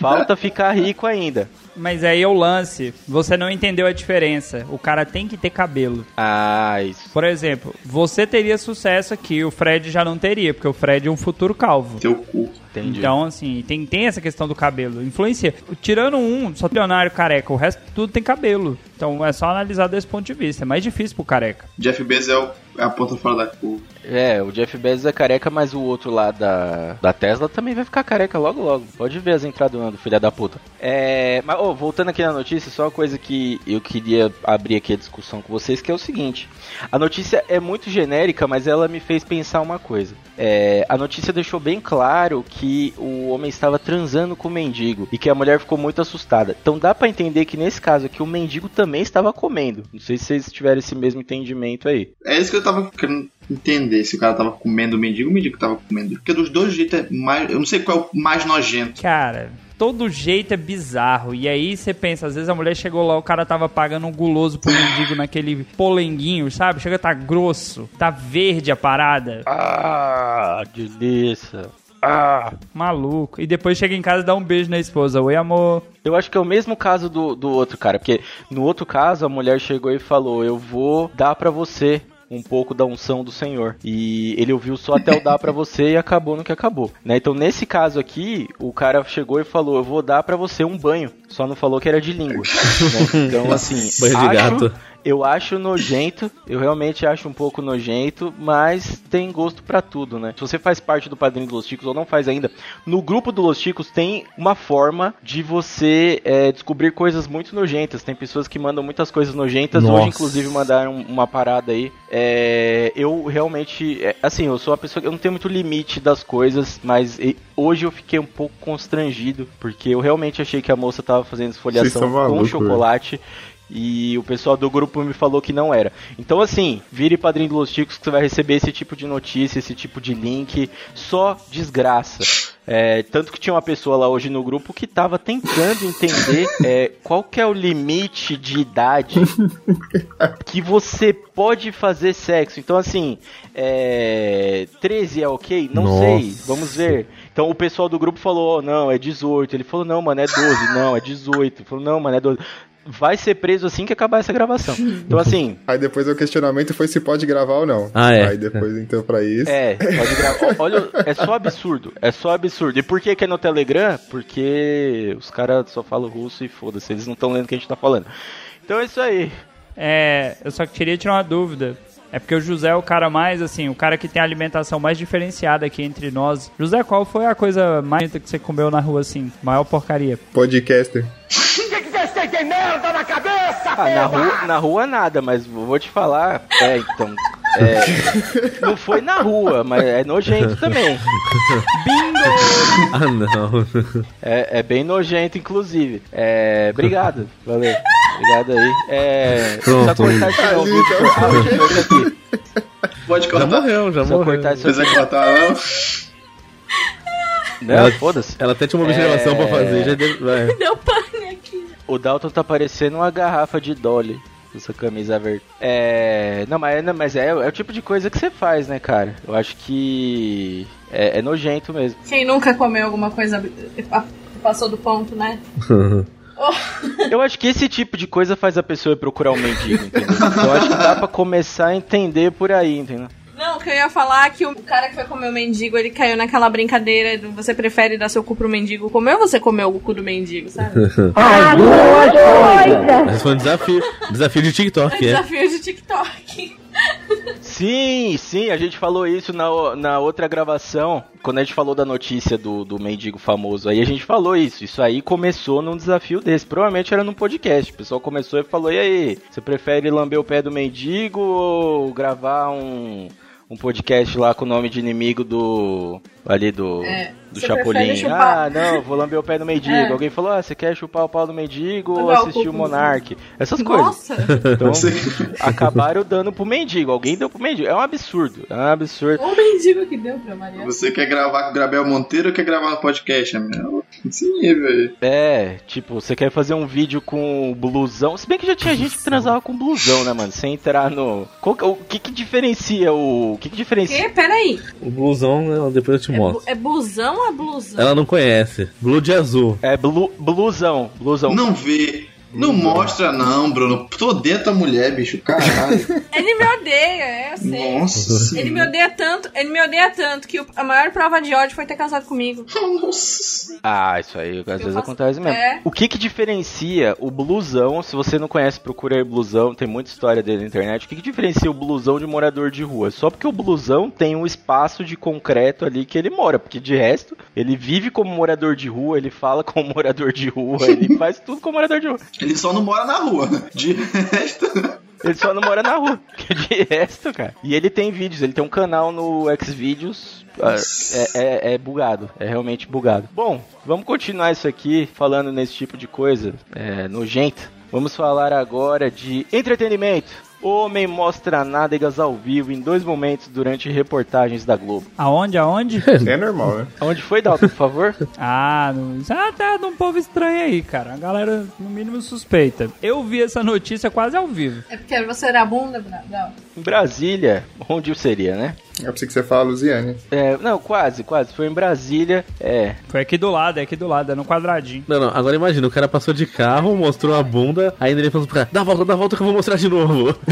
Falta ficar rico ainda. Mas aí é o lance. Você não entendeu a diferença. O cara tem que ter cabelo. Ah, isso. Por exemplo, você teria sucesso aqui, o Fred já não teria, porque o Fred é um futuro calvo. Teu cu. Entendi. Então, assim, tem, tem essa questão do cabelo. Influencia. Tirando um, só milionário careca, o resto tudo tem cabelo. Então é só analisar desse ponto de vista. É mais difícil pro careca. Jeff Bezos é, o- a ponta fora da curva. É, o Jeff Bezos é careca, mas o outro lá da, da Tesla também vai ficar careca logo logo. Pode ver as entradas do filha da puta. É, mas ô, voltando aqui na notícia, só uma coisa que eu queria abrir aqui a discussão com vocês, que é o seguinte. A notícia é muito genérica, mas ela me fez pensar uma coisa. É, a notícia deixou bem claro que o homem estava transando com o mendigo e que a mulher ficou muito assustada. Então dá pra entender que nesse caso aqui o mendigo também estava comendo. Não sei se vocês tiveram esse mesmo entendimento aí. É isso que eu tava querendo entender. Se o cara tava comendo o mendigo, o mendigo tava comendo. Porque dos dois jeitos é mais. Eu não sei qual é o mais nojento. Cara, todo jeito é bizarro. E aí você pensa, às vezes a mulher chegou lá, o cara tava pagando um guloso pro mendigo [laughs] naquele polenguinho, sabe? Chega, tá grosso, tá verde a parada. Ah, delícia. Ah. Maluco. E depois chega em casa e dá um beijo na esposa. Oi, amor. Eu acho que é o mesmo caso do, do outro cara, porque no outro caso a mulher chegou e falou: Eu vou dar pra você um pouco da unção do Senhor. E ele ouviu só até o dar pra você e acabou no que acabou. Né? Então nesse caso aqui, o cara chegou e falou: Eu vou dar pra você um banho. Só não falou que era de língua. né? [laughs] Então assim, Banho de acho- gato. Eu acho nojento, eu realmente acho um pouco nojento, mas tem gosto pra tudo, né? Se você faz parte do Padrinho dos Los Ticos ou não faz ainda, no grupo do Los Ticos tem uma forma de você é, descobrir coisas muito nojentas. Tem pessoas que mandam muitas coisas nojentas. Nossa. Hoje, inclusive, mandaram uma parada aí. É, eu realmente, é, assim, eu sou uma pessoa que eu não tenho muito limite das coisas, mas hoje eu fiquei um pouco constrangido, porque eu realmente achei que a moça tava fazendo esfoliação com malucos, chocolate. E o pessoal do grupo me falou que não era. Então, assim, vire padrinho do Los Ticos que você vai receber esse tipo de notícia, esse tipo de link. Só desgraça. É, tanto que tinha uma pessoa lá hoje no grupo que tava tentando entender é, qual que é o limite de idade [laughs] que você pode fazer sexo. Então, assim, é, 13 é ok? Não Nossa. sei, vamos ver. Então o pessoal do grupo falou, oh, não, é 18. Ele falou, não, mano, é 12. Não, é 18. Ele falou, não, mano, é 12. Vai ser preso assim que acabar essa gravação. Então, assim, [laughs] Aí depois o questionamento foi se pode gravar ou não. Ah, é. Aí depois, então, pra isso. é, pode gravar. [laughs] Olha, é só absurdo. É só absurdo. E por que que é no Telegram? Porque os caras só falam russo e foda-se, eles não estão lendo o que a gente tá falando. Então é isso aí. É, eu só queria tirar uma dúvida. É porque o José é o cara mais, assim, o cara que tem a alimentação mais diferenciada aqui entre nós. José, qual foi a coisa mais que você comeu na rua, assim? Maior porcaria. Podcaster. [laughs] Ah, na rua, na rua nada, mas vou te falar. É, então. é, [laughs] não foi na rua, mas é nojento também. Ah, não. É, é bem nojento, inclusive. É, obrigado, valeu. Obrigado aí. É, Pronto. só cortar isso não? Ah, deixa eu ver isso aqui. Pode Já cortar. morreu, já Só morreu. cortar isso Precisa aqui. cortar, não? Não, Ela- foda-se. Ela até tinha uma observação É. pra fazer. Já deu... vai. Deu. O Dalton tá parecendo uma garrafa de Dolly. com Essa camisa verde. É. Não, mas, não, mas é, é o tipo de coisa que você faz, né, cara? Eu acho que. É, é nojento mesmo. Quem nunca comeu alguma coisa passou do ponto, né? [laughs] Eu acho que esse tipo de coisa faz a pessoa ir procurar um mendigo, entendeu? Eu acho que dá pra começar a entender por aí, entendeu? Não, que eu ia falar que o cara que foi comer o mendigo, ele caiu naquela brincadeira do você prefere dar seu cu pro mendigo comer ou você comer o cu do mendigo, sabe? [laughs] Esse foi um desafio. Desafio de TikTok, é. Desafio de TikTok. Sim, sim, a gente falou isso na, na outra gravação, quando a gente falou da notícia do, do mendigo famoso. Aí a gente falou isso. Isso aí começou num desafio desse. Provavelmente era num podcast. O pessoal começou e falou: e aí, você prefere lamber o pé do mendigo ou gravar um, um podcast lá com o nome de inimigo do. ali do. É, do Chapolin? Ah, não, vou lamber o pé do mendigo. É. Alguém falou: ah, você quer chupar o pau do mendigo ou assistir o Monark? Essas coisas. Nossa! Então, Você- acabaram dando pro mendigo. Alguém deu pro mendigo. É um absurdo. É um absurdo. O mendigo que deu pra Maria. Você quer gravar com o Gabriel Monteiro ou quer gravar no podcast, amigo? Sim, velho. É, tipo, você quer fazer um vídeo com blusão. Se bem que já tinha gente que transava com blusão, né, mano? Sem entrar no. Qual que- o que que diferencia o. O que que diferencia. Que? Peraí. O blusão, né, depois eu te É, bu- mostro. é blusão ou é blusão? Ela não conhece. Blue de azul. É blu, blusão. Blusão. Não vê. Não mostra, não, Bruno. Tu odeia tua mulher, bicho. Caralho. Ele me odeia, é, eu sei. Nossa. Ele me odeia tanto, ele me odeia tanto que a maior prova de ódio foi ter casado comigo. Nossa. Ah, isso aí às vezes faço- acontece mesmo. É. O que que diferencia o blusão, se você não conhece, procura aí blusão, tem muita história dele na internet. O que que diferencia o blusão de morador de rua? Só porque o blusão tem um espaço de concreto ali que ele mora, porque de resto, ele vive como morador de rua, ele fala [laughs] como morador de rua, ele faz tudo como morador de rua. Ele só não mora na rua. De resto. Ele só não mora na rua. [laughs] De resto, cara. E ele tem vídeos, ele tem um canal no Xvideos. ah, É, é, é bugado, é realmente bugado. Bom, vamos continuar isso aqui falando nesse tipo de coisa é, nojenta. Vamos falar agora de entretenimento. Homem mostra nádegas ao vivo em dois momentos durante reportagens da Globo. Aonde, aonde? [laughs] É normal, né? Onde foi, Dalton, por favor? [laughs] Ah, no... ah, tá de um povo estranho aí, cara. A galera, no mínimo, suspeita. Eu vi essa notícia quase ao vivo. É porque você era bunda, Não. Em Brasília, onde seria, né? É pra você que você fala, Luziane. É, não, quase, quase. Foi em Brasília. É, Foi aqui do lado, é aqui do lado, é no quadradinho. Não, não, agora imagina, o cara passou de carro, mostrou a bunda, aí ele falou pro cara, dá a volta, dá a volta que eu vou mostrar de novo. [laughs]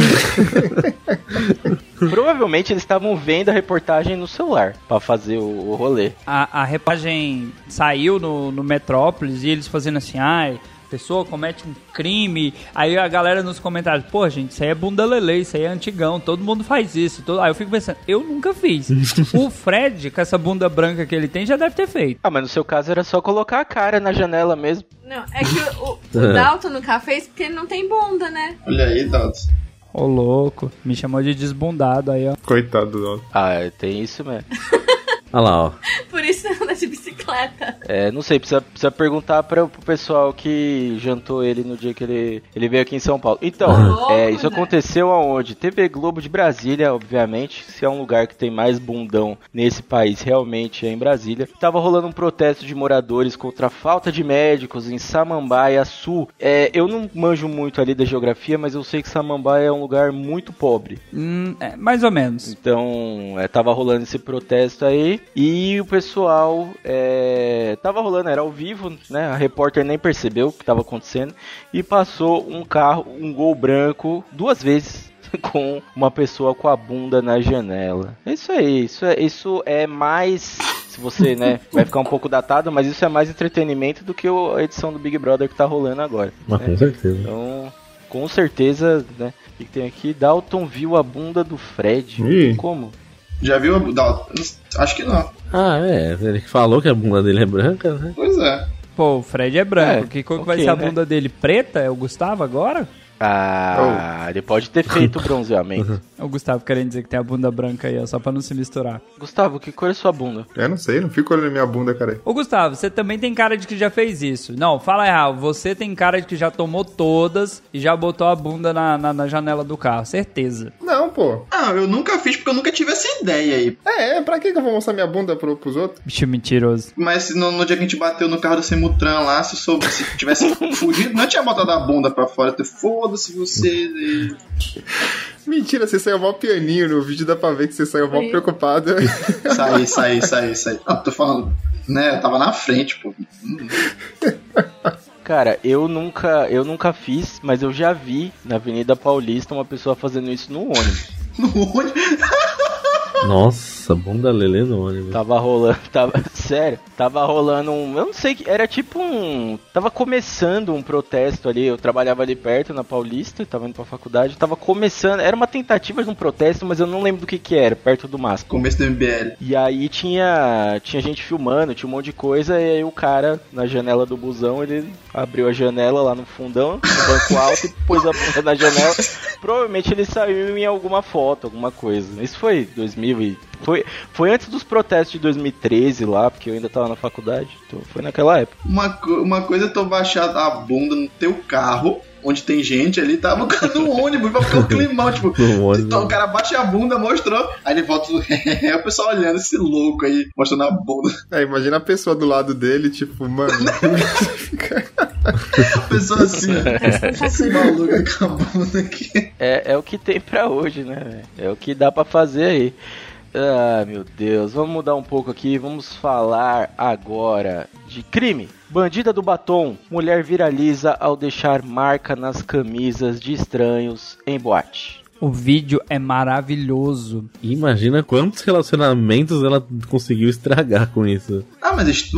Provavelmente eles estavam vendo a reportagem no celular pra fazer o, o rolê. A, a reportagem saiu no, no Metrópolis e eles fazendo assim, ai, a pessoa comete um crime. Aí a galera nos comentários, pô, gente, isso aí é bunda lelê, isso aí é antigão, todo mundo faz isso. Todo... Aí eu fico pensando, eu nunca fiz. [laughs] o Fred, com essa bunda branca que ele tem, já deve ter feito. Ah, mas no seu caso era só colocar a cara na janela mesmo. Não, é que o, o, o [laughs] Dalton nunca fez porque ele não tem bunda, né? Olha aí, Dalton. Ô, louco, me chamou de desbundado aí, ó. Coitado do Dalton. Ah, tem isso mesmo. [laughs] Olha lá, ó. [laughs] Por isso anda de bicicleta. É, não sei, precisa, precisa perguntar para pro pessoal que jantou ele no dia que ele, ele veio aqui em São Paulo. Então, Louco, é, isso né? aconteceu aonde? TV Globo de Brasília, obviamente. Se é um lugar que tem mais bundão nesse país, realmente é em Brasília. Tava rolando um protesto de moradores contra a falta de médicos em Samambaia Sul. É, eu não manjo muito ali da geografia, mas eu sei que Samambaia é um lugar muito pobre. Hum, é, mais ou menos. Então, é, tava rolando esse protesto aí e o pessoal é, tava rolando, era ao vivo, né? A repórter nem percebeu o que tava acontecendo e passou um carro, um gol branco, duas vezes [laughs] com uma pessoa com a bunda na janela. É Isso aí, isso é, isso é mais se você, né, [laughs] vai ficar um pouco datado, mas isso é mais entretenimento do que a edição do Big Brother que tá rolando agora. Mas com certeza. Então, com certeza, né? O que tem aqui? Dalton viu a bunda do Fred. Ih. Como? Já viu a Dalton? Acho que não. Ah, é. Ele falou que a bunda dele é branca, né? Pois é. Pô, o Fred é branco. É, que cor que vai ser a né? bunda dele? Preta? É o Gustavo agora? Ah, ele pode ter feito o [laughs] bronzeamento. É o Gustavo querendo dizer que tem a bunda branca aí, ó, só pra não se misturar. Gustavo, que cor é sua bunda? Eu não sei, não fico olhando minha bunda, cara. Ô Gustavo, você também tem cara de que já fez isso. Não, fala real, você tem cara de que já tomou todas e já botou a bunda na, na, na janela do carro, certeza. Não, pô. Ah, eu nunca fiz porque eu nunca tive essa ideia aí. É, pra que que eu vou mostrar minha bunda pro, pros outros? Bicho mentiroso. Mas no, no dia que a gente bateu no carro da Semutran lá, se, sou, se tivesse [laughs] fugido, não tinha botado a bunda pra fora. Foda-se vocês aí. Mentira, você saiu mó pianinho no vídeo, dá pra ver que você saiu mó Sim. preocupado. [laughs] Saí, saí, saí, saí. [laughs] Não, tô falando, né? Eu tava na frente, pô. Cara, eu nunca, eu nunca fiz, mas eu já vi na Avenida Paulista uma pessoa fazendo isso no ônibus. [laughs] No olho. Nossa, bunda lelê no ônibus. Tava rolando, [laughs] tava, sério, tava rolando um, eu não sei que, era tipo um, tava começando um protesto ali, eu trabalhava ali perto na Paulista, tava indo pra faculdade, tava começando, era uma tentativa de um protesto, mas eu não lembro do que que era, perto do MASP. Começo do MBL. E aí tinha, tinha gente filmando, tinha um monte de coisa, e aí o cara, na janela do busão, ele abriu a janela lá no fundão, no banco [laughs] alto, e pôs a bunda na janela. Provavelmente ele saiu em alguma foto, alguma coisa. Isso foi 2000 e... Foi, foi antes dos protestos de 2013 lá, porque que eu ainda tava na faculdade. Então foi naquela época. Uma, uma coisa é tu baixar a bunda no teu carro, onde tem gente ali, tá no ônibus, pra ficar o climão, tipo, [laughs] então o cara baixa a bunda, mostrou, aí ele volta, [laughs] o pessoal olhando esse louco aí, mostrando a bunda. É, imagina a pessoa do lado dele, tipo, mano. [laughs] A pessoa assim, esse maluco com a bunda aqui. É, é o que tem pra hoje, né? velho? É o que dá pra fazer aí. Ah, meu Deus. Vamos mudar um pouco aqui. Vamos falar agora de crime. Bandida do batom. Mulher viraliza ao deixar marca nas camisas de estranhos em boate. O vídeo é maravilhoso. Imagina quantos relacionamentos ela conseguiu estragar com isso. Ah, mas est-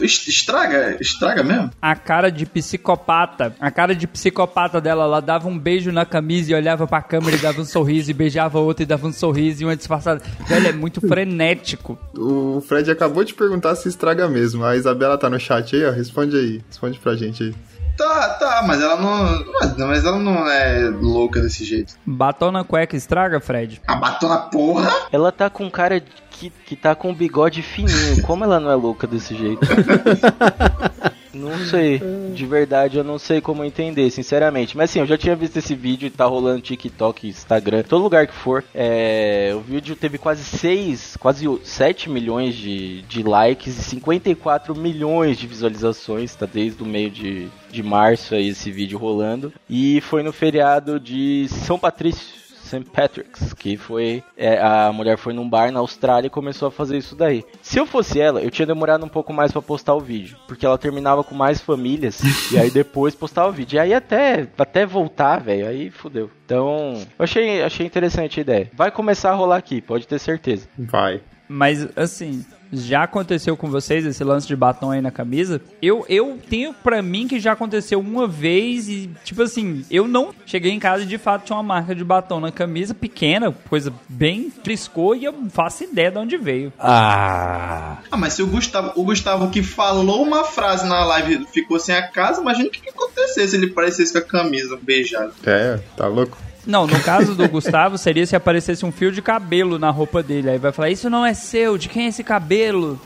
est- estraga, estraga mesmo? A cara de psicopata. A cara de psicopata dela, ela dava um beijo na camisa e olhava pra câmera e dava um sorriso, e beijava outra e dava um sorriso e uma disfarçada. Velho, é muito frenético. O Fred acabou de perguntar se estraga mesmo. A Isabela tá no chat aí, ó. Responde aí. Responde pra gente aí. Tá, tá, mas ela não. Mas, mas ela não é louca desse jeito. Batom na cueca estraga, Fred? A batona porra! Ela tá com cara que, que tá com um bigode fininho. Como ela não é louca desse jeito? [laughs] Não sei, de verdade eu não sei como entender, sinceramente. Mas assim, eu já tinha visto esse vídeo e tá rolando TikTok, Instagram, todo lugar que for. É, o vídeo teve quase 6, quase 7 milhões de, de likes e 54 milhões de visualizações, tá desde o meio de, de março aí esse vídeo rolando. E foi no feriado de São Patrício. St. Patrick's, que foi é, a mulher foi num bar na Austrália e começou a fazer isso daí. Se eu fosse ela, eu tinha demorado um pouco mais pra postar o vídeo, porque ela terminava com mais famílias e aí depois postava o vídeo. E aí até até voltar, velho, aí fudeu. Então, eu achei achei interessante a ideia. Vai começar a rolar aqui, pode ter certeza. Vai. Mas, assim, já aconteceu com vocês esse lance de batom aí na camisa? Eu, eu tenho pra mim que já aconteceu uma vez e, tipo assim, eu não cheguei em casa e de fato tinha uma marca de batom na camisa, pequena, coisa bem friscou e eu não faço ideia de onde veio. Ah! Ah, mas se o Gustavo, o Gustavo que falou uma frase na live ficou sem a casa, imagina o que, que acontecesse se ele parecesse com a camisa beijada. É, tá louco? Não, no caso do Gustavo, seria se aparecesse um fio de cabelo na roupa dele. Aí vai falar, isso não é seu, de quem é esse cabelo?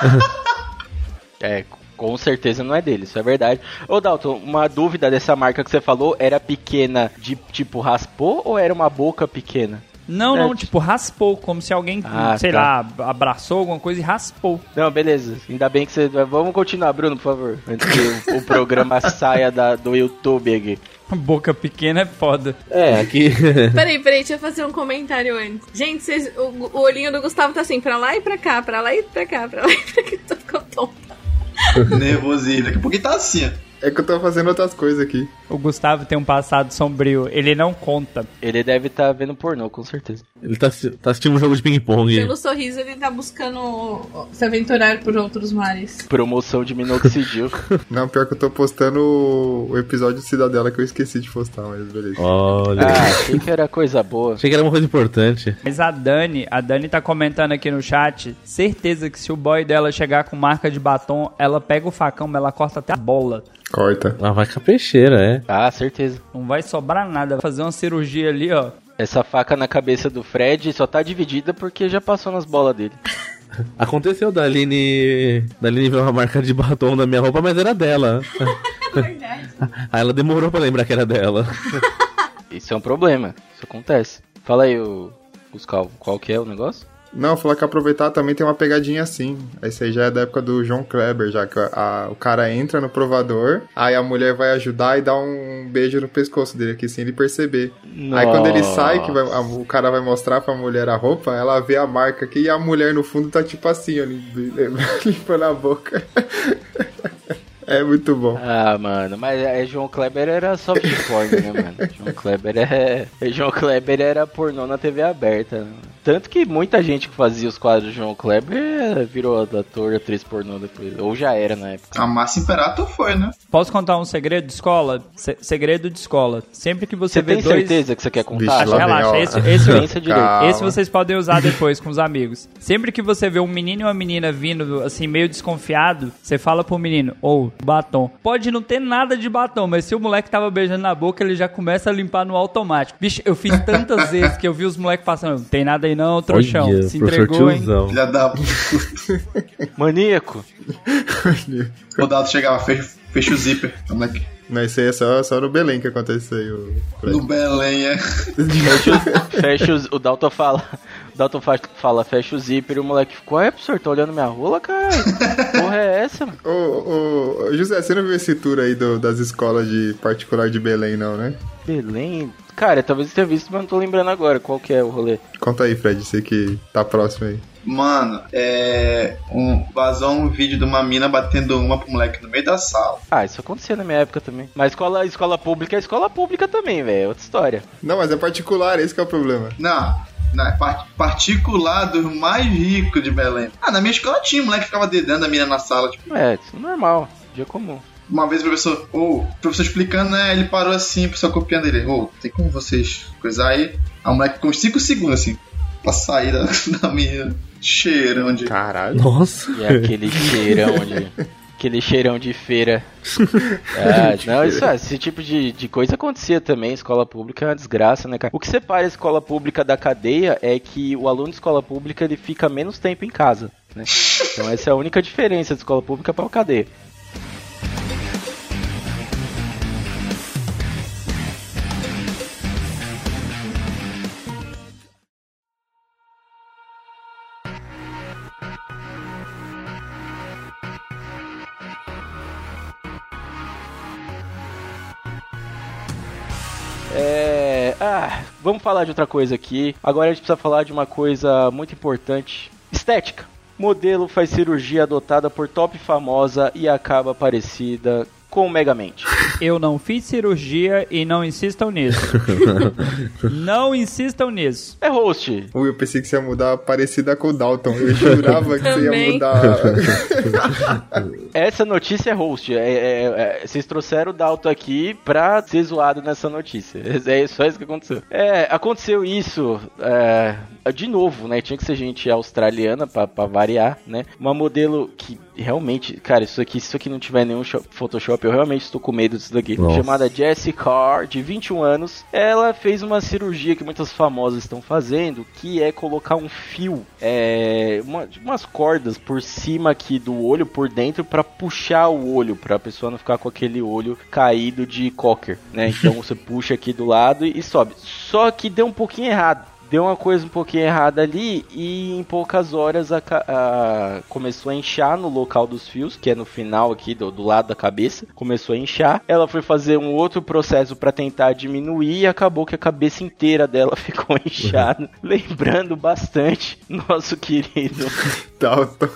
[laughs] É, com certeza não é dele, isso é verdade. Ô Dalton, uma dúvida dessa marca que você falou, era pequena de tipo raspou ou era uma boca pequena? Não, É, não, tipo- tipo, raspou, como se alguém, Ah, sei tá. lá, abraçou alguma coisa e raspou. Não, beleza. Ainda bem que você. Vamos continuar, Bruno, por favor. Antes que o, o programa [laughs] saia da, do YouTube aqui. Boca pequena é foda. É, aqui. [laughs] Peraí, peraí, deixa eu fazer um comentário antes. Gente, vocês, o, o olhinho do Gustavo tá assim, pra lá e pra cá, pra lá e pra cá, pra lá e pra cá. [laughs] Tô ficando tonto. Nervosinho. Daqui a pouquinho tá assim, ó. É que eu tô fazendo outras coisas aqui. O Gustavo tem um passado sombrio, ele não conta. Ele deve estar vendo pornô, com certeza. Ele tá, tá assistindo um jogo de ping-pong. Pelo sorriso, ele tá buscando se aventurar por outros mares. Promoção de minoxidil. [laughs] Não, pior que eu tô postando o, o episódio de Cidadela que eu esqueci de postar, mas beleza. Olha. ah, achei que era coisa boa. Achei que era uma coisa importante. Mas a Dani, a Dani tá comentando aqui no chat, certeza que se o boy dela chegar com marca de batom, ela pega o facão, mas ela corta até a bola. Corta. Ela vai com a peixeira, é. Ah, certeza. Não vai sobrar nada, vai fazer uma cirurgia ali, ó. Essa faca na cabeça do Fred só tá dividida porque já passou nas bolas dele. [laughs] Aconteceu da Aline. Da Aline ver uma marca de batom na minha roupa, mas era dela. [laughs] Verdade. [laughs] Aí ela demorou pra lembrar que era dela. Isso é um problema. Isso acontece. Fala aí, o Gustavo, qual que é o negócio? Não, falar que aproveitar também tem uma pegadinha assim. Esse aí já é da época do João Kleber, já que a- a- o cara entra no provador, aí a mulher vai ajudar e dá um beijo no pescoço dele aqui sem ele perceber. Aí quando ele sai, que vai- a- o cara vai mostrar pra mulher a roupa, ela vê a marca aqui e a mulher no fundo tá tipo assim, ó, lim- [laughs] limpando a boca. [laughs] É muito bom. Ah, mano, mas é, João Kleber era soft porn, né, mano? João Kleber é. João Kleber era pornô na TV aberta. né? Tanto que muita gente que fazia os quadros de João Kleber virou ator, atriz pornô depois. Ou já era na época. A Massa Imperator foi, né? Posso contar um segredo de escola? Se- segredo de escola. Sempre que você, Você vê tem dois... certeza que você quer contar? vem, Relaxa, esse, esse. Calma. esse vocês podem usar depois com os amigos. Sempre que você vê um menino e uma menina vindo, assim, meio desconfiado, você fala pro menino, ou batom. Pode não ter nada de batom, mas se o moleque tava beijando na boca, ele já começa a limpar no automático. Bicho, eu fiz tantas [laughs] vezes que eu vi os moleques passando, não tem nada aí aí não, trouxão. Olha, Se entregou, hein? Filha da Maníaco. [laughs] O Dalton chegava, fecha, fecha o zíper. O moleque, Não, isso aí é só, só no Belém que acontece isso aí. O... Fred. no Belém, é. [laughs] Fecha, os, o Dalton fala. O Dalton fa- fala, fecha o zíper e o moleque ficou, é, professor, tá olhando minha rola, cara? Porra é essa, mano? Ô, ô, ô, José, você não viu esse tour aí do- das escolas de particular de Belém, não, né? Belém? Cara, talvez eu tenha visto, mas não tô lembrando agora qual que é o rolê. Conta aí, Fred, você que tá próximo aí. Mano, é. Um, vazou um vídeo de uma mina batendo uma pro moleque no meio da sala. Ah, isso acontecia na minha época também. Mas escola, escola pública é escola pública também, velho. É outra história. Não, mas é particular, esse que é o problema. Não, na par- particular dos mais ricos de Belém. Ah, na minha escola tinha, o moleque ficava dedando a mina na sala. Tipo, É, isso é normal. Dia comum. uma vez o professor, ou o professor explicando, né? Ele parou assim, o pessoal copiando ele. Ô, tem como vocês coisar aí? A moleque com 5 segundos assim, pra sair da, [laughs] da minha cheirão de. Caralho. Nossa. E é aquele cheirão de. [laughs] Aquele cheirão de feira. Ah, [laughs] não, isso é, esse tipo de, de coisa acontecia também. Escola pública é uma desgraça, né, cara? O que separa a escola pública da cadeia é que o aluno de escola pública ele fica menos tempo em casa, né? Então essa é a única diferença de escola pública para cadeia. É. Ah, vamos falar de outra coisa aqui. Agora a gente precisa falar de uma coisa muito importante: estética. Modelo faz cirurgia adotada por top famosa e acaba parecida com Megamente. Eu não fiz cirurgia e não insistam nisso. [laughs] não insistam nisso. É host. Ui, eu pensei que você ia mudar parecida com o Dalton. Eu jurava que você ia mudar. [laughs] Essa notícia é host. É, é- é- vocês trouxeram o Dalton aqui pra ser zoado nessa notícia. É só isso que aconteceu. É, aconteceu isso é, de novo, né? Tinha que ser gente australiana pra variar, né? Uma modelo que realmente, cara, isso aqui, se isso aqui não tiver nenhum sho- Photoshop, eu realmente estou com medo disso daqui. Nossa. Chamada Jessie Carr, de 21 anos. Ela fez uma cirurgia que muitas famosas estão fazendo, que é colocar um fio, é, uma- umas cordas por cima aqui do olho, por dentro, pra puxar o olho, pra pessoa não ficar com aquele olho caído de cocker, né? Então [laughs] você puxa aqui do lado e sobe. Só que deu um pouquinho errado. Deu uma coisa um pouquinho errada ali e em poucas horas a a- começou a inchar no local dos fios, que é no final aqui do, do lado da cabeça. Começou a inchar. Ela foi fazer um outro processo para tentar diminuir e acabou que a cabeça inteira dela [laughs] ficou inchada. Lembrando bastante nosso querido [laughs] Dalton.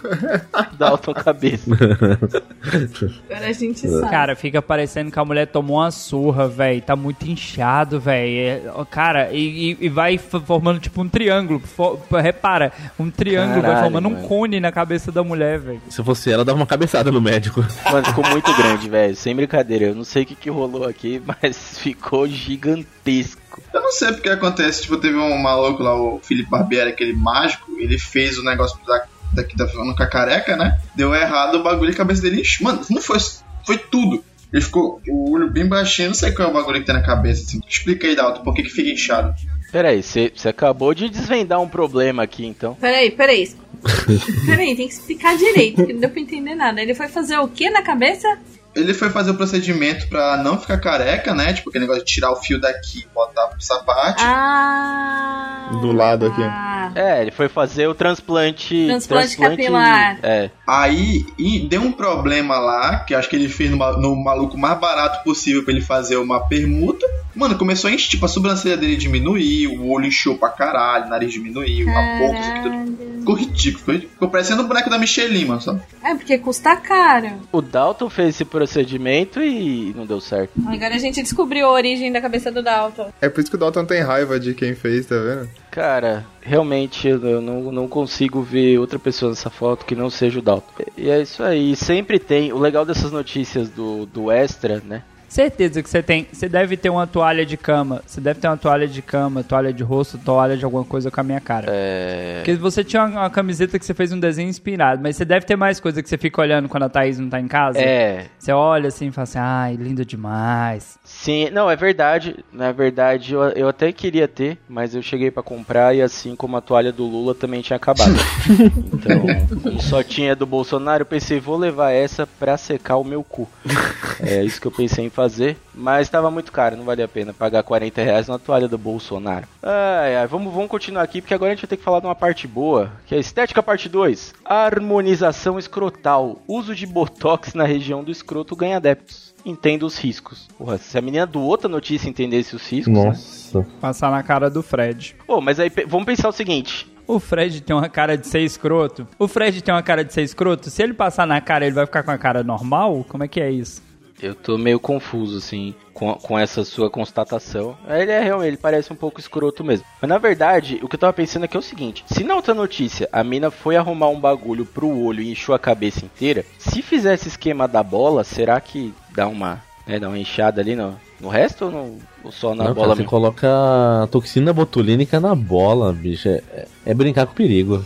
Dalton Cabeça. [laughs] Agora a gente sabe. Cara, fica parecendo que a mulher tomou uma surra, velho. Tá muito inchado, velho. Cara, e, e- vai f- formando tipo um triângulo. Fo- repara, um triângulo vai Caralho, formando um mano. cone na cabeça da mulher, velho. Se fosse ela, dava uma cabeçada no médico. [laughs] Mano, ficou muito grande, velho. Sem brincadeira. Eu não sei o que, que rolou aqui, [laughs] mas ficou gigantesco. Eu não sei porque acontece, tipo, teve um maluco lá, o Felipe Barbieri, aquele mágico, ele fez o negócio da, daqui da falando com a careca, né? Deu errado o bagulho e a cabeça dele. Mano, não foi. Foi tudo. Ele ficou o olho bem baixinho, não sei qual é o bagulho que tem na cabeça, assim. Explica aí, Dalton, por que, que fica inchado? Peraí, você acabou de desvendar um problema aqui, então. Peraí, peraí. [laughs] Peraí, tem que explicar direito, porque não deu pra entender nada. Ele foi fazer o que na cabeça? Ele foi fazer o procedimento pra não ficar careca, né? Tipo, aquele negócio de tirar o fio daqui e botar pro sapato. Ah. Do lado aqui. Ah. É, ele foi fazer o transplante. Transplante capilar. É. Aí e deu um problema lá, que acho que ele fez no, no maluco mais barato possível pra ele fazer uma permuta. Mano, começou a encher, tipo, a sobrancelha dele diminuiu, o olho inchou pra caralho, o nariz diminuiu, a boca, isso aqui tudo. Ficou ridículo, ficou, ficou parecendo o boneco da Michelin, mano, sabe? É, porque custa caro. O Dalton fez esse procedimento e não deu certo. Agora a gente descobriu a origem da cabeça do Dalton. É por isso que o Dalton tem raiva de quem fez, tá vendo? Cara, realmente eu não, não consigo ver outra pessoa nessa foto que não seja o Dalton. E é isso aí. Sempre tem. O legal dessas notícias do, do Extra, né? Certeza que você tem. Você deve ter uma toalha de cama. Você deve ter uma toalha de cama, toalha de rosto, toalha de alguma coisa com a minha cara. É. Porque você tinha uma, uma camiseta que você fez um desenho inspirado, mas você deve ter mais coisa que você fica olhando quando a Thaís não tá em casa. É. Você olha assim e fala assim, ai, lindo demais. Sim, não, é verdade. Na verdade, eu, eu até queria ter, mas eu cheguei pra comprar e assim como a toalha do Lula também tinha acabado. [laughs] então, só tinha do Bolsonaro, eu pensei, vou levar essa pra secar o meu cu. [laughs] É isso que eu pensei em fazer, mas tava muito caro, não valia a pena pagar 40 reais na toalha do Bolsonaro. Ai, ai, vamos, vamos continuar aqui, porque agora a gente vai ter que falar de uma parte boa, que é a estética parte 2. Harmonização escrotal. Uso de botox na região do escroto ganha adeptos. Entenda os riscos. Porra, se a menina do outra notícia entendesse os riscos, né? Nossa. Passar na cara do Fred. Pô, mas aí vamos pensar o seguinte. O Fred tem uma cara de ser escroto. O Fred tem uma cara de ser escroto. Se ele passar na cara, ele vai ficar com a cara normal? Como é que é isso? Eu tô meio confuso, assim, com, com essa sua constatação. Ele é realmente, ele parece um pouco escroto mesmo. Mas na verdade, o que eu tava pensando aqui é o seguinte: se na outra notícia a mina foi arrumar um bagulho pro olho e inchou a cabeça inteira, se fizer esse esquema da bola, será que dá uma, né, dá uma inchada ali no, no resto ou, no, ou só na Não, bola cara, você coloca toxina botulínica na bola, bicho. É, é- é brincar com perigo.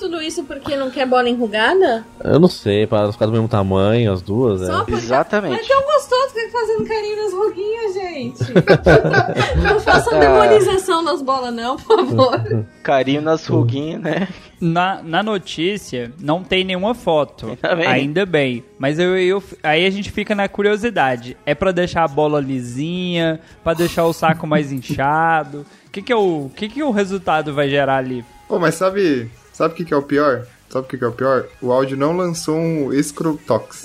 Tudo isso porque não quer bola enrugada? Eu não sei, para elas ficarem do mesmo tamanho, as duas, Só é. porque... Exatamente. Mas é tão gostoso ficar fazendo carinho nas ruguinhas, gente. [laughs] não façam demonização nas bolas, não, por favor. [laughs] Carinho nas ruguinhas, né? Na, na notícia, não tem nenhuma foto. Ainda bem. Ainda bem. Mas eu, eu- aí a gente fica na curiosidade. É pra deixar a bola lisinha? Pra deixar o saco mais inchado? O que, que, é o, que, que o resultado vai gerar ali? Pô, mas sabe, sabe o que, que é o pior? Sabe o que, que é o pior? O áudio não lançou um Escrotox.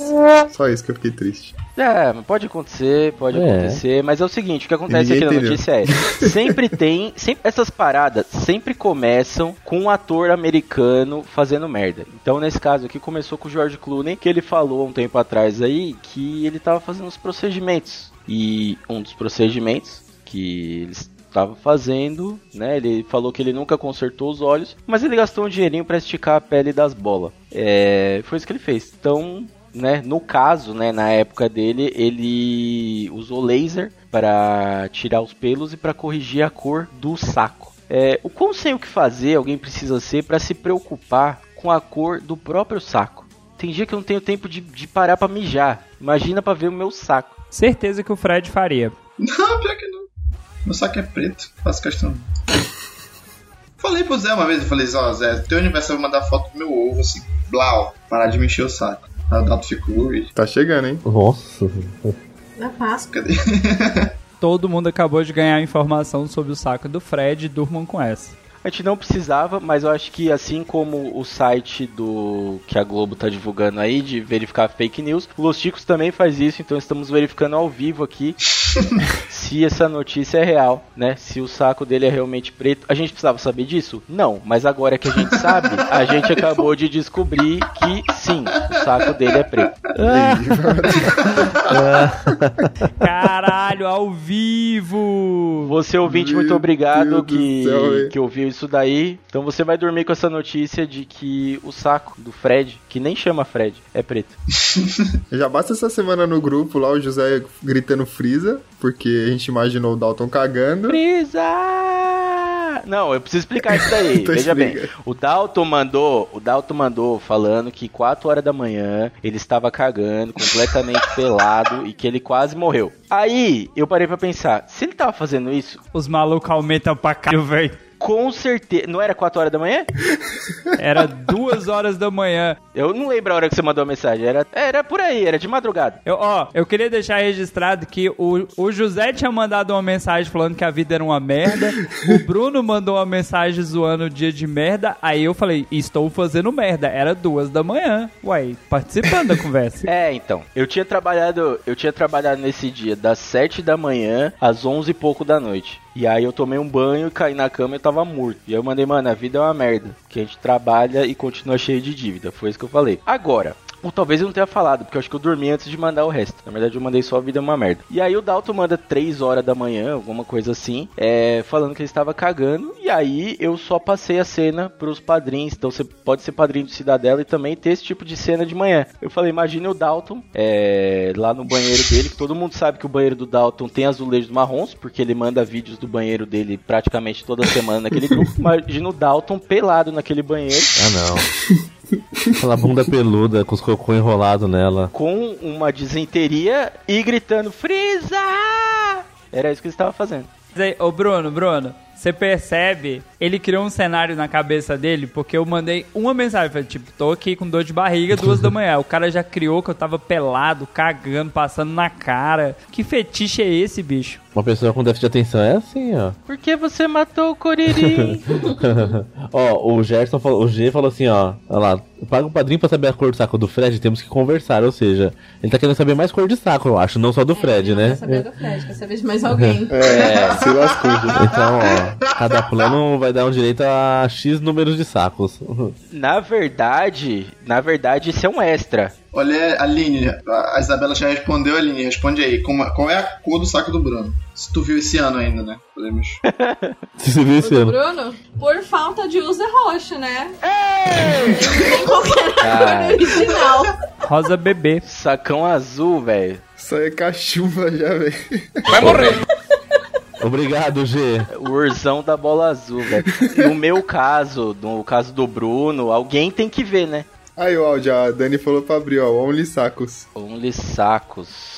Só isso que eu fiquei triste. É, pode acontecer, pode É. acontecer, mas é o seguinte, o que acontece Ninguém aqui na notícia é, sempre tem, sempre, essas paradas sempre começam com um ator americano fazendo merda. Então, nesse caso aqui, começou com o George Clooney, que ele falou um tempo atrás aí que ele tava fazendo os procedimentos. E um dos procedimentos que eles estava fazendo, né? Ele falou que ele nunca consertou os olhos, mas ele gastou um dinheirinho para esticar a pele das bolas. É, foi isso que ele fez. Então, né, no caso, né, na época dele, ele usou laser para tirar os pelos e para corrigir a cor do saco. É, o quão sem o que fazer alguém precisa ser para se preocupar com a cor do próprio saco? Tem dia que eu não tenho tempo de, de parar para mijar. Imagina para ver o meu saco. Certeza que o Fred faria. Não, pior que não. Meu saco é preto, faço questão. Falei pro Zé uma vez, eu falei, ó, Zé, teu aniversário eu vou mandar foto do meu ovo, assim, blau, parar de me encher o saco. Aí o Dato ficou, ui, Tá chegando, hein? Nossa. Na Páscoa. cadê? [laughs] Todo mundo acabou de ganhar informação sobre o saco do Fred. Durmam com essa. A gente não precisava, mas eu acho que assim como o site do que a Globo tá divulgando aí de verificar fake news, o Los Ticos também faz isso, então estamos verificando ao vivo aqui [laughs] se essa notícia é real, né? Se o saco dele é realmente preto. A gente precisava saber disso? Não, mas agora que a gente sabe, a gente acabou de descobrir que sim, o saco dele é preto. [laughs] Caralho, ao vivo! Você ouvinte, muito Meu obrigado Deus do que, céu, que ouviu isso daí. Então você vai dormir com essa notícia de que o saco do Fred, que nem chama Fred, é preto. [laughs] Já basta essa semana no grupo lá o José gritando Freeza, porque a gente imaginou o Dalton cagando. Brisa! Não, eu preciso explicar isso daí. [laughs] Então Veja bem, explica. o Dalton mandou, o Dalton mandou falando que 4 horas da manhã ele estava cagando, completamente [laughs] pelado e que ele quase morreu. Aí, eu parei pra pensar, se ele tava fazendo isso, Os malucos aumentam pra caralho, velho. Com certeza, não era 4 horas da manhã? Era duas horas da manhã. Eu não lembro a hora que você mandou a mensagem, era, era por aí, era de madrugada. Eu, ó, eu queria deixar registrado que o, o José tinha mandado uma mensagem falando que a vida era uma merda. O Bruno mandou uma mensagem zoando o dia de merda. Aí eu falei, estou fazendo merda. Era duas da manhã. Uai, participando da conversa. [laughs] É, então. Eu tinha trabalhado, eu tinha trabalhado nesse dia das 7 da manhã às 11 e pouco da noite. E aí eu tomei um banho, caí na cama e tava morto. E aí eu mandei, mano, a vida é uma merda. Que a gente trabalha e continua cheio de dívida. Foi isso que eu falei. Agora, Ou talvez eu não tenha falado, porque eu acho que eu dormi antes de mandar o resto. Na verdade, eu mandei só a vida é uma merda. E aí o Dalton manda 3 horas da manhã, alguma coisa assim, é, falando que ele estava cagando. E aí eu só passei a cena pros padrinhos. Então você pode ser padrinho de Cidadela e também ter esse tipo de cena de manhã. Eu falei, imagine o Dalton é, lá no banheiro dele, que todo mundo sabe que o banheiro do Dalton tem azulejos marrons, porque ele manda vídeos do banheiro dele praticamente toda semana naquele grupo. [laughs] Imagina o Dalton pelado naquele banheiro. Ah, não. [laughs] Aquela bunda peluda com os cocô enrolado nela. com uma disenteria e gritando Frieza! Era isso que ele estava fazendo. Ô Bruno, Bruno, você percebe? Ele criou um cenário na cabeça dele, porque eu mandei uma mensagem, falei, tipo, tô aqui com dor de barriga, duas da manhã. O cara já criou que eu tava pelado, cagando, passando na cara. Que fetiche é esse, bicho? Uma pessoa com déficit de atenção é assim, ó. Por que você matou o Coririm? [laughs] ó, o Gerson falou, o G falou assim, ó. Olha lá, paga o padrinho pra saber a cor do saco do Fred, temos que conversar. Ou seja, ele tá querendo saber mais cor de saco, eu acho, não só do Fred, não né? Quer saber do Fred, quer saber de mais alguém. É, se lascou, [laughs] gente. Então, ó, cada [laughs] plano vai dar um direito a X números de sacos. [laughs] na verdade, na verdade, isso é um extra. Olha, Aline, a Isabela já respondeu, Aline, responde aí. Como- qual é a cor do saco do Bruno? Se tu viu esse ano ainda, né? Podemos. [laughs] Se você viu esse ano. Bruno, por falta de uso é roxo, né? Tem qualquer cor original. Rosa bebê. Sacão azul, velho. Isso aí é cachumba já, velho. Obrigado, G. O urzão da bola azul, velho. No meu caso, no caso do Bruno, alguém tem que ver, né? Aí o áudio, a Dani falou pra abrir, ó, Only Sacos. Only sacos.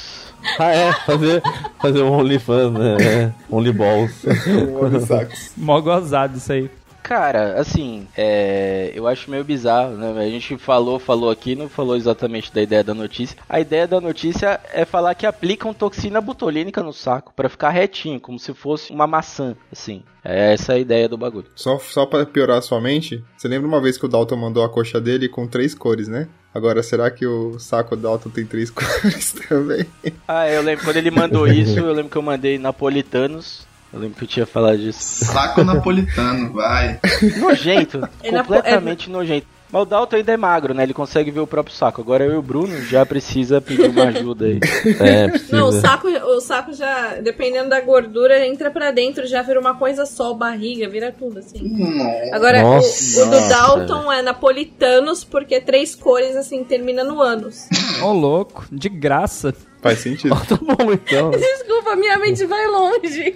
Ah, é, fazer, fazer um OnlyFans, né? Only Balls. [laughs] Only Sacos. Mó gozado isso aí. Cara, assim, é, eu acho meio bizarro, né? A gente falou, falou aqui, não falou exatamente da ideia da notícia. A ideia da notícia é falar que aplicam toxina botulínica no saco pra ficar retinho, como se fosse uma maçã, assim. É essa a ideia do bagulho. Só, só pra piorar sua mente, você lembra uma vez que o Dalton mandou a coxa dele com três cores, né? Agora, será que o saco do Dalton tem três [laughs] cores também? Ah, eu lembro quando ele mandou isso, eu lembro que eu mandei napolitanos. Eu lembro que eu tinha falado disso. Saco napolitano, vai. [laughs] Nojento, É napo- completamente nojento. Mas o Dalton ainda é magro, né? Ele consegue ver o próprio saco. Agora eu e o Bruno já precisa pedir uma ajuda aí. [laughs] É, precisa. Não, o saco, o saco já, dependendo da gordura, entra pra dentro, já vira uma coisa só, barriga, vira tudo assim. Nossa. Agora, o, Nossa. o do Dalton é napolitanos, porque três cores, assim, termina no ânus. [laughs] Ô, louco, de graça. Faz sentido. Tá bom, então. Desculpa, minha mente vai longe.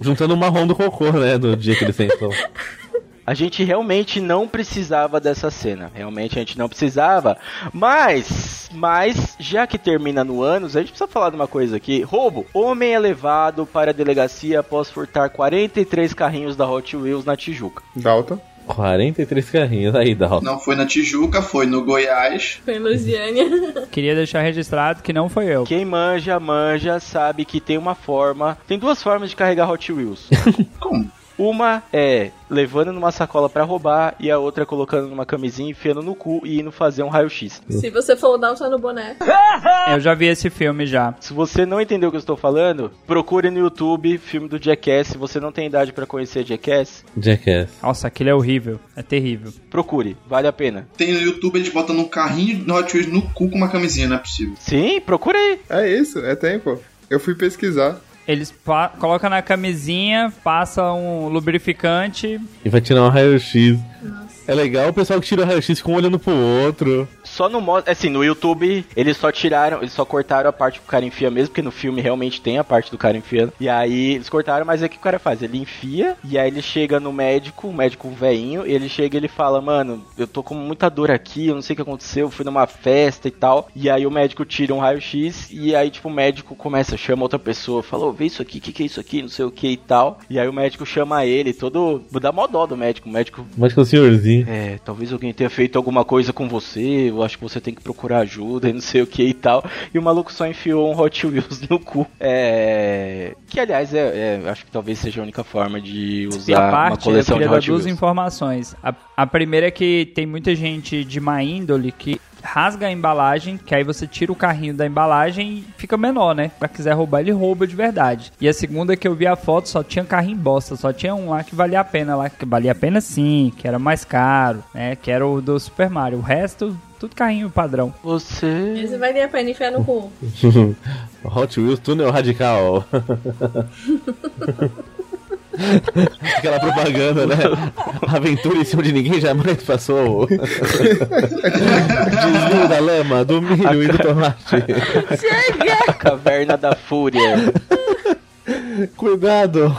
Juntando o marrom do cocô, né? Do dia que ele sentou. [laughs] A gente realmente não precisava dessa cena. Realmente a gente não precisava. Mas, mas, já que termina no ânus, a gente precisa falar de uma coisa aqui. Roubo. Homem é levado para a delegacia após furtar 43 carrinhos da Hot Wheels na Tijuca. Dalton. 43 carrinhos. Aí, Dalton. Não foi na Tijuca, foi no Goiás. Foi em Lusiânia. [laughs] Queria deixar registrado que não foi eu. Quem manja, manja, sabe que tem uma forma. Tem duas formas de carregar Hot Wheels. Como? Uma é levando numa sacola pra roubar e a outra é colocando numa camisinha, enfiando no cu e indo fazer um raio-x. Se você for o Dalton no boné. [laughs] Eu já vi esse filme já. Se você não entendeu o que eu estou falando, procure no YouTube filme do Jackass. Se você não tem idade pra conhecer Jackass, Jackass. Nossa, aquilo é horrível. É terrível. procure, vale a pena. Tem no YouTube eles botam um carrinho de Hot Wheels no cu com uma camisinha, não é possível. Sim, procure aí. É isso, é tempo. Eu fui pesquisar. Eles colocam na camisinha, passam um lubrificante. E vai tirar um raio-x. É legal o pessoal que tira o raio-x fica um olhando pro outro. Só no modo. Assim, no YouTube, eles só tiraram, eles só cortaram a parte que o cara enfia mesmo, porque no filme realmente tem a parte do cara enfiando. E aí eles cortaram, mas é que o cara faz? Ele enfia, e aí ele chega no médico, o médico velhinho, e ele chega e ele fala, mano, eu tô com muita dor aqui, eu não sei o que aconteceu, eu fui numa festa e tal. E aí o médico tira um raio-x, e aí, tipo, o médico começa, chama outra pessoa, falou, vê isso aqui, o que, que é isso aqui, não sei o que e tal. E aí o médico chama ele, todo. Dá mó dó do médico. O médico Mas que o senhorzinho. É, talvez alguém tenha feito alguma coisa com você, eu acho que você tem que procurar ajuda e não sei o que e tal. E o maluco só enfiou um Hot Wheels no cu. É. Que aliás, é, é, acho que talvez seja a única forma de E a usar uma parte, eu coleção de queria dar Hot duas Wheels. informações. A, a primeira é que tem muita gente de má índole que rasga a embalagem, que aí você tira o carrinho da embalagem e fica menor, né? Pra quiser roubar, ele rouba de verdade. E a segunda é que eu vi a foto, só tinha carrinho bosta, só tinha um lá que valia a pena lá, que valia a pena sim, que era mais caro, né? Que era o do Super Mario. O resto, Tudo carrinho padrão. Você. Esse vai ter pra enfiar no cu. [laughs] Hot Wheels Túnel Radical. [laughs] [laughs] Aquela propaganda, né? Aventura em cima de ninguém jamais passou. [laughs] Desvio da lama, do milho e do tomate. Caverna da Fúria. Cuidado!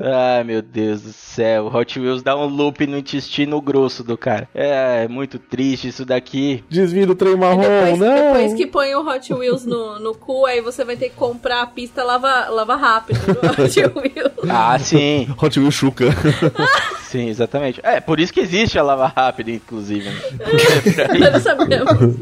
Ai, meu Deus do céu. Hot Wheels dá um loop no intestino grosso do cara. É, é muito triste isso daqui. Desvio do trem marrom, Depois, não! depois que põe o Hot Wheels no, no cu, aí você vai ter que comprar a pista lava, lava rápido do Hot [laughs] Wheels. Ah, sim. Hot Wheels Chuca. [laughs] Sim, exatamente. É, por isso que existe a lava rápida, inclusive. né? [laughs] Eu não sabemos.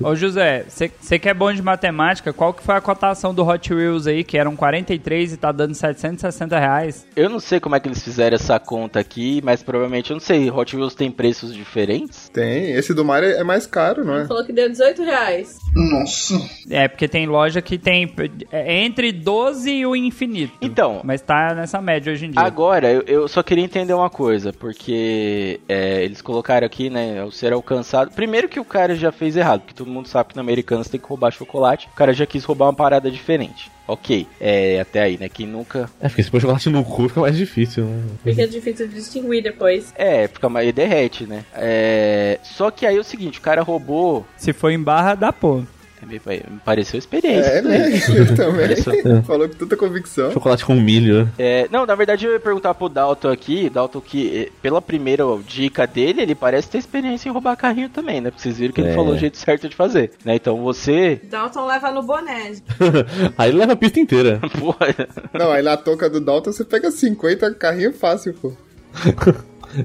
Ô José, você que é bom de matemática, qual que foi a cotação do Hot Wheels aí, que eram 43 e tá dando 760 reais? Eu não sei como é que eles fizeram essa conta aqui, mas provavelmente, eu não sei, Hot Wheels tem preços diferentes? Tem, esse do Mario é mais caro, não é? Falou que deu 18 reais. Nossa. É, porque tem loja que tem é entre 12 e o infinito. Então, Mas tá nessa média hoje em dia. Agora, eu, eu só queria entender uma coisa, porque é, eles colocaram aqui, né, o ser alcançado. Primeiro que o cara já fez errado, porque todo mundo sabe que no Americanas tem que roubar chocolate. O cara já quis roubar uma parada diferente. Ok, é até aí, né? Quem nunca. É, porque se pôr chocolate no cu fica mais difícil, né? Fica difícil de distinguir depois. É, fica mais. Ele derrete, né? É. Só que aí é o seguinte, o cara roubou. Se for em barra, dá ponto. Me pareceu experiência. É, né? [laughs] Eu também. Isso. Falou com tanta convicção. Chocolate com milho. É, não, na verdade eu ia perguntar pro Dalton aqui, Dalton que eh, pela primeira dica dele, ele parece ter experiência em roubar carrinho também, né? Porque vocês viram que ele É. falou o jeito certo de fazer, né? Então você, Dalton leva no boné. [laughs] Aí ele leva a pista inteira. [laughs] porra, Não, aí na touca do Dalton você pega 50 carrinho fácil, pô.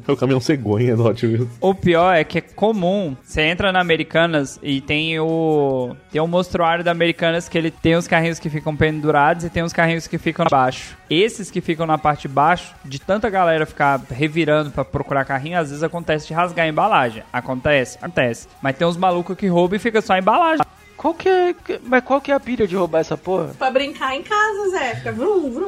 É o caminhão cegonha do Hot Wheels. O pior é que é comum. Você entra na Americanas e tem o. Tem o mostruário da Americanas que ele tem os carrinhos que ficam pendurados e tem os carrinhos que ficam abaixo. Esses que ficam na parte de baixo, de tanta galera ficar revirando pra procurar carrinho, às vezes acontece de rasgar a embalagem. Acontece, acontece. Mas tem uns malucos que roubam e fica só a embalagem. qual que é, mas qual que é a pilha de roubar essa porra? Pra brincar em casa, Zé. Fica vrum, vrum, vrum.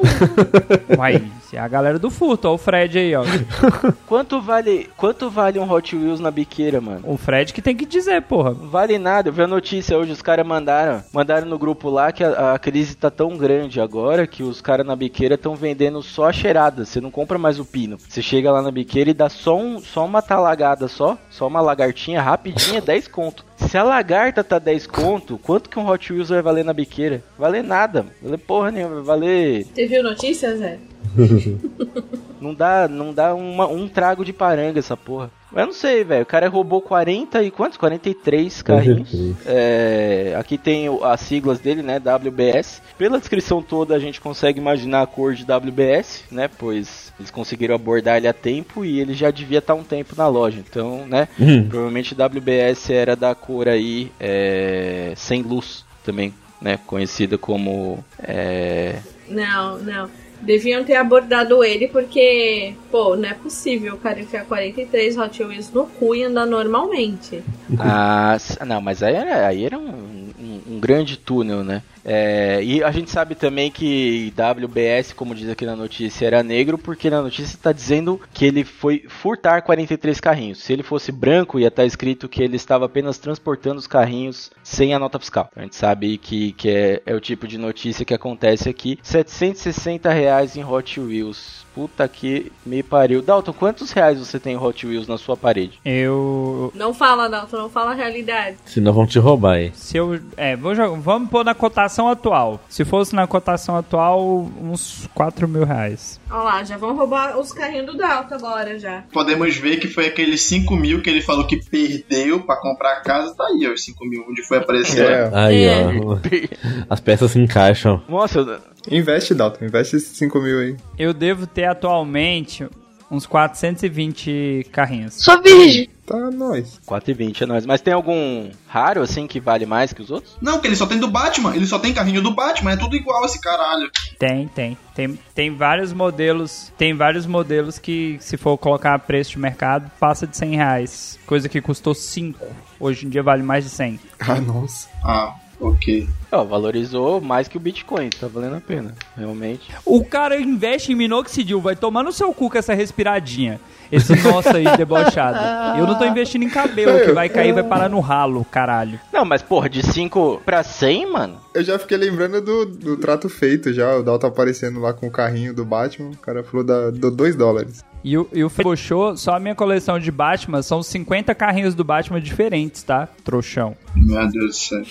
[laughs] Uai, é a galera do furto, ó, o Fred aí, ó. [laughs] Quanto vale, quanto vale um Hot Wheels na biqueira, mano? O Fred que tem que dizer, porra. Não vale nada, eu vi a notícia hoje, os caras mandaram, mandaram no grupo lá que a, a crise tá tão grande agora que os caras na biqueira estão vendendo só a cheirada, você não compra mais o pino. Você chega lá na biqueira e dá só, um, só uma talagada só, só uma lagartinha rapidinha, [laughs] 10 conto. Se a lagarta tá 10 conto, quanto que um Hot Wheels vai valer na biqueira? Valer nada, valer porra nenhuma, valer... Você viu notícia, Zé? [laughs] Não dá, não dá uma- um trago de paranga essa porra. Eu não sei, velho. O cara roubou 40 e quantos? 43 carrinhos. É, aqui tem as siglas dele, né? WBS. Pela descrição toda a gente consegue imaginar a cor de WBS, né? Pois eles conseguiram abordar ele a tempo e ele já devia estar um tempo na loja. Então, né? Provavelmente WBS era da cor aí é, sem luz também, né? Conhecida como é, Não, não. Deviam ter abordado ele porque, pô, não é possível o cara enfiar 43 Hot Wheels no cu e andar normalmente. Ah, não, mas aí era, aí era um, um- um grande túnel, né? É, e a gente sabe também que WBS, como diz aqui na notícia, era negro, porque na notícia está dizendo que ele foi furtar 43 carrinhos. Se ele fosse branco, ia estar escrito que ele estava apenas transportando os carrinhos sem a nota fiscal. A gente sabe que, que é, é o tipo de notícia que acontece aqui. 760 reais em Hot Wheels. Puta que me pariu. Dalton, quantos reais você tem em Hot Wheels na sua parede? Eu. Não fala, Dalton, não fala a realidade. Senão vão te roubar aí. Se eu. É, vou jogar, vamos pôr na cotação atual. Se fosse na cotação atual, uns 4 mil reais. Olha lá, já vão roubar os carrinhos do Dalton agora já. Podemos ver que foi aqueles 5 mil que ele falou que perdeu pra comprar a casa. Tá aí, ó, os 5 mil, onde foi aparecer. É. Aí, É. ó. [laughs] As peças se encaixam. Nossa, eu- Investe, Dalton. Investe esses 5 mil aí. Eu devo ter atualmente uns 420 carrinhos. Sou virgem. Tá, nós. 4,20 é nóis. Mas tem algum raro assim que vale mais que os outros? Não, que ele só tem do Batman. Ele só tem carrinho do Batman. É tudo igual esse caralho. Tem, tem. Tem, tem vários modelos. Tem vários modelos que, se for colocar preço de mercado, passa de 100 reais. Coisa que custou 5. Hoje em dia vale mais de 100. Ah, nossa. Ah, Ok. Ó, valorizou mais que o Bitcoin, tá valendo a pena, realmente. O cara investe em minoxidil, vai tomar no seu cu com essa respiradinha. Esse nosso aí debochado. Eu não tô investindo em cabelo, que vai cair e vai parar no ralo, caralho. Não, mas porra, de 5 pra 100, mano? Eu já fiquei lembrando do, do trato feito já. O Dalton aparecendo lá com o carrinho do Batman. O cara falou da, do 2 dólares. E o, e o Fechou, só a minha coleção de Batman são 50 carrinhos do Batman diferentes, tá? Trouxão. Meu Deus do céu.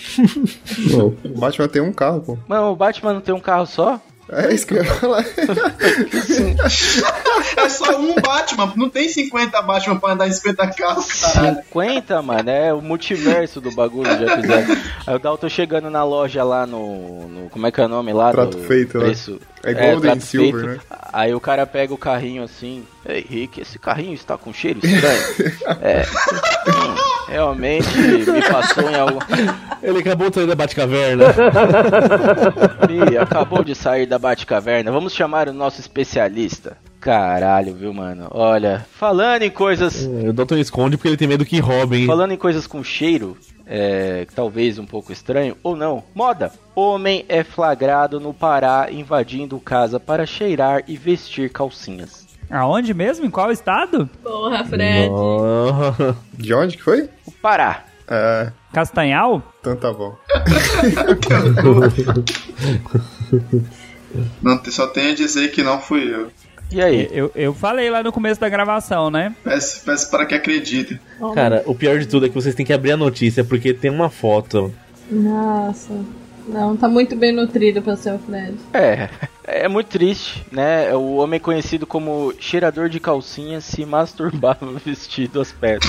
[laughs] O Batman tem um carro, pô. Mano, o Batman não tem um carro só? É isso que eu ia falar. [laughs] É só um Batman, não tem 50 Batman pra andar em 50 carros, caralho. 50, mano, é o multiverso do bagulho, já fizeram. Aí o Dalton chegando na loja lá no, no- Como é que é o nome lá? Trato do feito, né? É Golden trato Silver, feito. né? Aí o cara pega o carrinho assim. Ei, Rick, esse carrinho está com cheiro estranho. [laughs] é. Hum, realmente me passou em algum. [laughs] Ele acabou de sair da Batcaverna. [laughs] Ih, acabou de sair da Batcaverna. Vamos chamar o nosso especialista. Caralho, viu, mano? Olha, falando em coisas o Doutor esconde porque ele tem medo que roubem. Falando em coisas com cheiro, é, talvez um pouco estranho, ou não. Moda. Homem é flagrado no Pará invadindo casa para cheirar e vestir calcinhas. Aonde mesmo? Em qual estado? Porra, Fred. Oh. De onde que foi? O Pará. É, Castanhal? então tá bom. [laughs] [laughs] Não, só tenho a dizer que não fui eu. E aí? Eu, eu falei lá no começo da gravação, né? Peço, peço para que acreditem. Cara, o pior de tudo é que vocês têm que abrir a notícia porque tem uma foto. Nossa. Não, tá muito bem nutrido pra ser o Fred. É, é muito triste, né? O homem conhecido como cheirador de calcinhas se masturbava [laughs] vestido às pernas.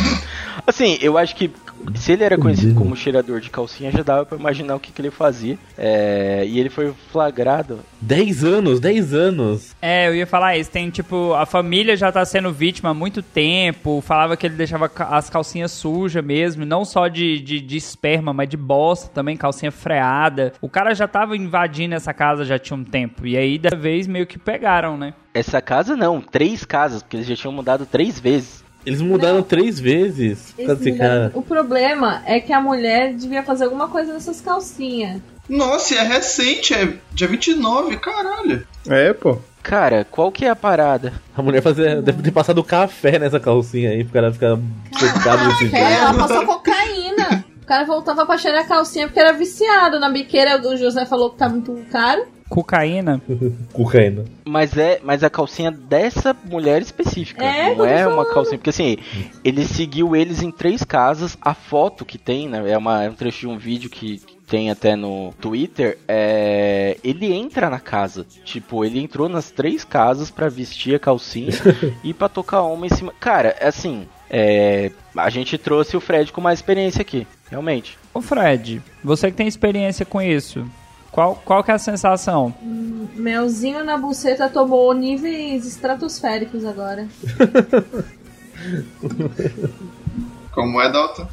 Assim, eu acho que se ele era conhecido como cheirador de calcinha, já dava pra imaginar o que, que ele fazia. É, e ele foi flagrado 10 anos, 10 anos. É, eu ia falar isso. Tem, tipo, a família já tá sendo vítima há muito tempo. Falava que ele deixava as calcinhas sujas mesmo. Não só de, de, de esperma, mas de bosta também, calcinha freada. O cara já tava invadindo essa casa já tinha um tempo. E aí, da vez, meio que pegaram, né? Essa casa não, três casas, porque eles já tinham mudado três vezes. Eles mudaram três vezes. desse cara. O problema é que a mulher devia fazer alguma coisa nessas calcinhas. Nossa, e é recente, é dia 29, caralho. É, pô. Cara, qual que é a parada? A mulher fazia, deve ter passado café nessa calcinha aí pro cara ficar secado desse É, jeito. ela passou cocaína. O cara voltava pra cheirar a calcinha porque era viciado. Na biqueira o José falou que tá muito caro. Cocaína. [laughs] Cocaína. Mas é, mas a calcinha dessa mulher específica. É, não é uma calcinha. Porque assim, ele seguiu eles em três casas. A foto que tem, né? É, uma, é um trecho de um vídeo que tem até no Twitter. É, ele entra na casa. Tipo, ele entrou nas três casas pra vestir a calcinha [laughs] e pra tocar uma em cima. Cara, assim. É, a gente trouxe o Fred com mais experiência aqui, realmente. Ô Fred, você que tem experiência com isso, qual, qual que é a sensação? Melzinho na buceta tomou níveis estratosféricos agora. Como é, Dalton?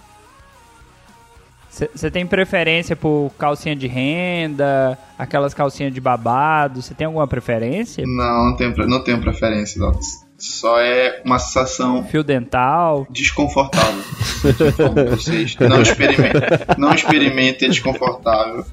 Você tem preferência por calcinha de renda, aquelas calcinhas de babado? Você tem alguma preferência? Não, não tenho, não tenho preferência, Dalton. Só é uma sensação Fio dental? desconfortável. [laughs] Como vocês não experimentem. Não experimentem é desconfortável.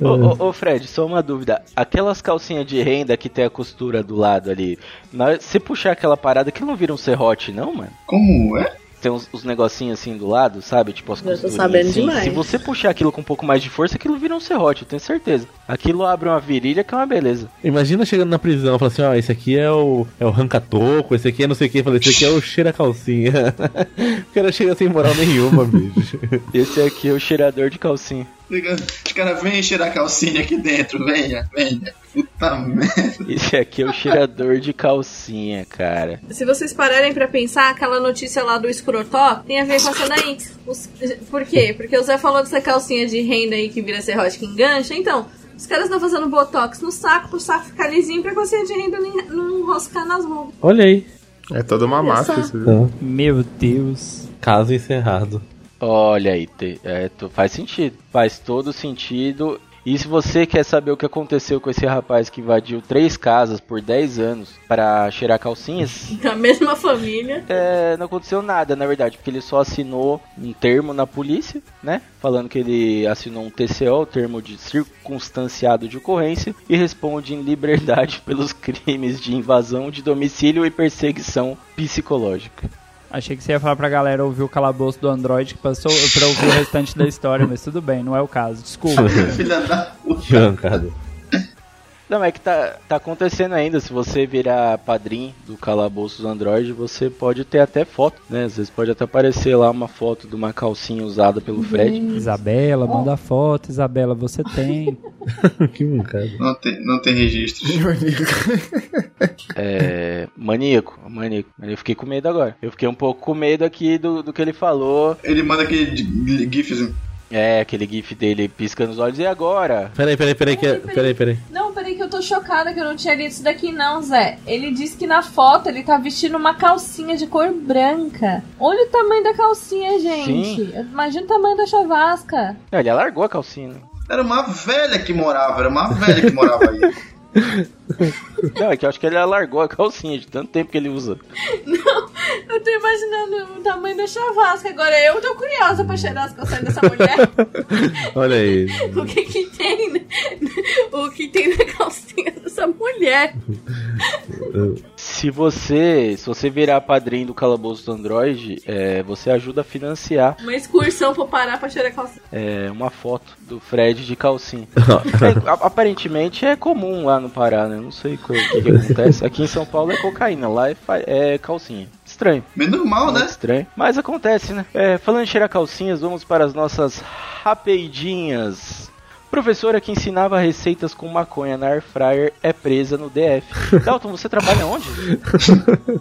Ô, ô, ô, Fred, só uma dúvida. Aquelas calcinhas de renda que tem a costura do lado ali, na- se puxar aquela parada, que não vira um serrote, não, mano? Como é? Tem uns, os negocinhos assim do lado, sabe? Tipo as Eu tô sabendo assim. demais. Se você puxar aquilo com um pouco mais de força, aquilo vira um serrote, eu tenho certeza. Aquilo abre uma virilha que é uma beleza. Imagina chegando na prisão, falando assim, ó, esse aqui é o, é o ranca-toco, esse aqui é não sei o que, falei, esse aqui é o cheira-calcinha. [laughs] o cara chega sem moral nenhuma, [laughs] bicho. Esse aqui é o cheirador de calcinha. Os caras vêm cheirar calcinha aqui dentro, venha, venha. Puta merda. Esse aqui é o cheirador de calcinha, cara. Se vocês pararem pra pensar, aquela notícia lá do escrotó tem a ver com essa daí. Os- por quê? Porque o Zé falou dessa calcinha de renda aí que vira serrote que engancha. Então, os caras estão fazendo botox no saco pro saco ficar lisinho pra calcinha de renda não enroscar nas rugas. Olha aí. É toda uma máfia só. isso, viu? Meu Deus. Caso encerrado. Olha aí, te- é, tu- faz sentido. Faz todo sentido. E se você quer saber o que aconteceu com esse rapaz que invadiu três casas por 10 anos para cheirar calcinhas, [laughs] Da mesma família. é, não aconteceu nada, na verdade, porque ele só assinou um termo na polícia, né? Falando que ele assinou um TCO, o termo de circunstanciado de ocorrência, e responde em liberdade [laughs] pelos crimes de invasão de domicílio e perseguição psicológica. Achei que você ia falar pra galera ouvir o calabouço do Android que passou pra ouvir o restante da história, mas tudo bem, não é o caso. Desculpa. [laughs] Filha da puta. Não, é que tá, tá acontecendo ainda. Se você virar padrinho do calabouço do Android, você pode ter até foto, né? Às vezes pode até aparecer lá uma foto de uma calcinha usada pelo Fred. Isabela, manda foto, Isabela, você tem. [laughs] que mancada. Não tem, não tem registro. [laughs] É. Maníaco, maníaco. Eu fiquei com medo agora. Eu fiquei um pouco com medo aqui do, do que ele falou. Ele manda aquele de- gifs. É, aquele gif dele piscando os olhos. E agora? Peraí, peraí, peraí, que, peraí, peraí. Não, peraí que eu tô chocada que eu não tinha lido isso daqui não, Zé. Ele disse que na foto ele tá vestindo uma calcinha de cor branca. Olha o tamanho da calcinha, gente. Imagina o tamanho da chavasca. Não, ele largou a calcinha. né? Era uma velha que morava, era uma velha que morava aí. [laughs] Não, é que eu acho que ele largou a calcinha de tanto tempo que ele usa. [laughs] Eu tô imaginando o tamanho da chavasca. Agora eu tô curiosa pra cheirar as calcinhas dessa mulher. [laughs] Olha aí. o que que tem, né? O que tem na calcinha dessa mulher. Se você, se você virar padrinho do calabouço do Android, é, você ajuda a financiar Uma excursão pra parar pra cheirar calcinha. é, uma foto do Fred de calcinha. É, [laughs] aparentemente é comum lá no Pará, né? Não sei o que, que que acontece. Aqui em São Paulo é cocaína, lá é, é calcinha. Estranho. Menos mal, Muito né? estranho. Mas acontece, né? É, falando em cheirar calcinhas, vamos para as nossas rapidinhas. Professora que ensinava receitas com maconha na air fryer é presa no DF. [laughs] Dalton, você trabalha onde?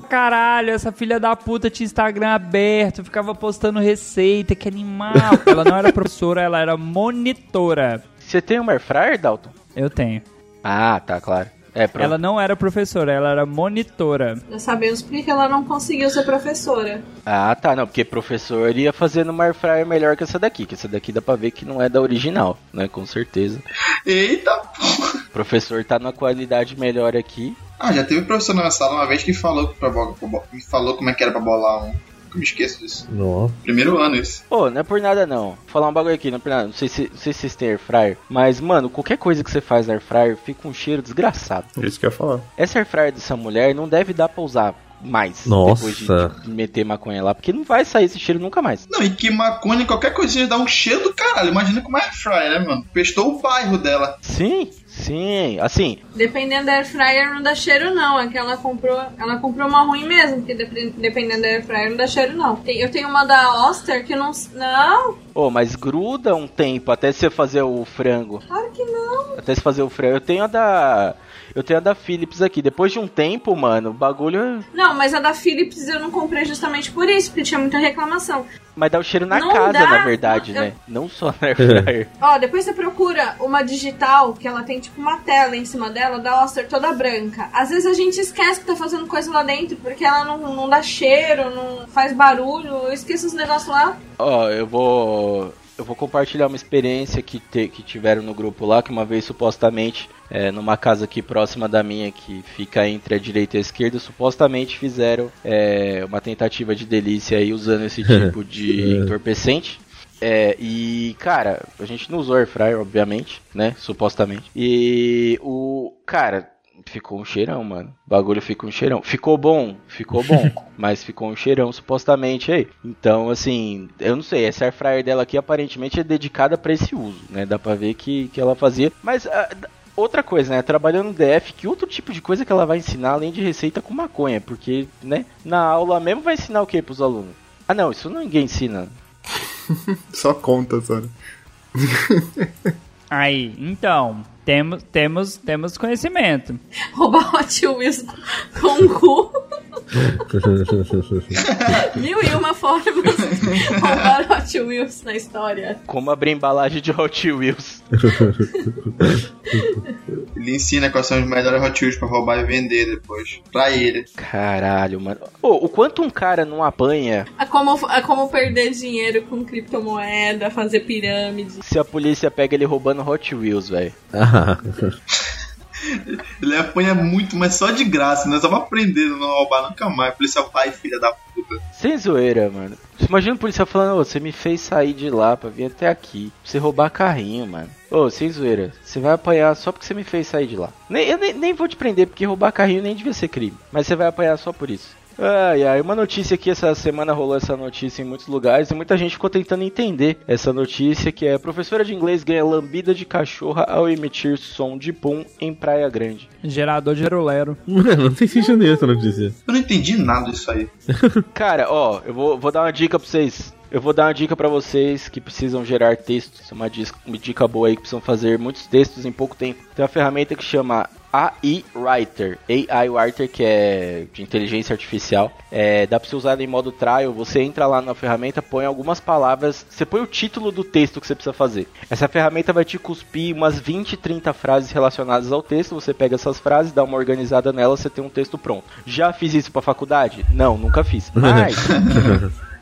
Caralho, essa filha da puta tinha Instagram aberto, ficava postando receita, que animal. Ela não era professora, ela era monitora. Você tem uma air fryer, Dalton? Eu tenho. Ah, tá, claro. É. Ela não era professora, ela era monitora. Já sabemos porque ela não conseguiu ser professora. Ah, tá, não, porque professor ia fazendo uma air fryer melhor que essa daqui, que essa daqui dá pra ver que não é da original, né, com certeza. Eita porra. O professor tá numa qualidade melhor aqui. Ah, já teve um professor na minha sala uma vez que falou, pra, falou como é que era pra bolar um. Nunca me esqueço disso. Primeiro ano isso. Pô, não é por nada não. Vou falar um bagulho aqui, não é por nada. Não sei se, não sei se vocês têm air fryer, mas, mano, qualquer coisa que você faz na air fryer fica um cheiro desgraçado. Isso que eu ia falar. Essa air fryer dessa mulher não deve dar pra usar mais Nossa. depois de, de meter maconha lá, porque não vai sair esse cheiro nunca mais. Não, e que maconha, qualquer coisinha dá um cheiro do caralho. Imagina como é fry, né, mano? Pestou o bairro dela. Sim, sim, assim, Dependendo da air fryer não dá cheiro não, é que ela comprou, ela comprou uma ruim mesmo, porque dep- dependendo da air fryer não dá cheiro não. Tem- eu tenho uma da Oster que não, não, Ô, mas gruda um tempo até você fazer o frango. claro que não. Até você fazer o frango. Eu tenho a da. Eu tenho a da Philips aqui. Depois de um tempo, mano, o bagulho. é- Não, mas a da Philips eu não comprei justamente por isso, porque tinha muita reclamação. Mas dá o cheiro na Não casa, dá, na verdade, não, eu- né? Não só na [laughs] air. Ó, depois você procura uma digital, que ela tem tipo uma tela em cima dela, da Oster toda branca. Às vezes a gente esquece que tá fazendo coisa lá dentro, porque ela não, não dá cheiro, não faz barulho, eu esqueço os negócios lá. Ó, eu vou. Eu vou compartilhar uma experiência que, te- que tiveram no grupo lá, que uma vez supostamente, é, numa casa aqui próxima da minha, que fica entre a direita e a esquerda, supostamente fizeram é, uma tentativa de delícia aí usando esse [laughs] tipo de entorpecente. É, e, cara, a gente não usou air fryer, obviamente, né? Supostamente. E o. Cara, ficou um cheirão, mano. O bagulho ficou um cheirão. Ficou bom, ficou bom, [laughs] mas ficou um cheirão supostamente aí. Então, assim, eu não sei, essa air fryer dela aqui aparentemente é dedicada pra esse uso, né? Dá pra ver que, que ela fazia. Mas. ah, Outra coisa, né? Trabalhando no DF, que outro tipo de coisa que ela vai ensinar além de receita com maconha? Porque, né? Na aula mesmo vai ensinar o que pros alunos? Ah, não, isso ninguém ensina. [laughs] Só conta, sabe? [laughs] Aí, então, temos, temos, temos conhecimento. Roubar Hot Wheels com o cu. Mil e uma formas de roubar Hot Wheels na história. Como abrir embalagem de Hot Wheels. Ele ensina quais são os melhores Hot Wheels pra roubar e vender depois. Pra ele. Caralho, mano. Ô, o quanto um cara não apanha É como, é como perder dinheiro com criptomoeda, fazer pirâmide. se a polícia pega ele roubando Hot Wheels, velho? [laughs] Ele apanha muito, mas só de graça, né? Só pra aprender, não roubar nunca mais. Policial pai, filha da puta. Sem zoeira, mano. Imagina o policial falando, ô, você me fez sair de lá pra vir até aqui. Pra você roubar carrinho, mano. Ô, sem zoeira. Você vai apanhar só porque você me fez sair de lá. Nem, eu nem, nem vou te prender, porque roubar carrinho nem devia ser crime. Mas você vai apanhar só por isso. Ai, ai, uma notícia aqui, essa semana rolou essa notícia em muitos lugares e muita gente ficou tentando entender essa notícia que é professora de inglês ganha lambida de cachorra ao emitir som de pum em Praia Grande. Gerador de Erolero. Mano, [laughs] não tem sentido nenhum essa notícia. Eu não entendi nada disso aí. [laughs] Cara, ó, eu vou, vou dar uma dica pra vocês. Eu vou dar uma dica pra vocês que precisam gerar textos. Uma, dis- uma dica boa aí que precisam fazer muitos textos em pouco tempo. Tem uma ferramenta que chama AI Writer. AI Writer, que é de inteligência artificial. É, dá pra você usar em modo trial. Você entra lá na ferramenta, põe algumas palavras. Você põe o título do texto que você precisa fazer. Essa ferramenta vai te cuspir umas 20, 30 frases relacionadas ao texto. Você pega essas frases, dá uma organizada nela, você tem um texto pronto. Já fiz isso pra faculdade? Não, nunca fiz. Mas. [laughs]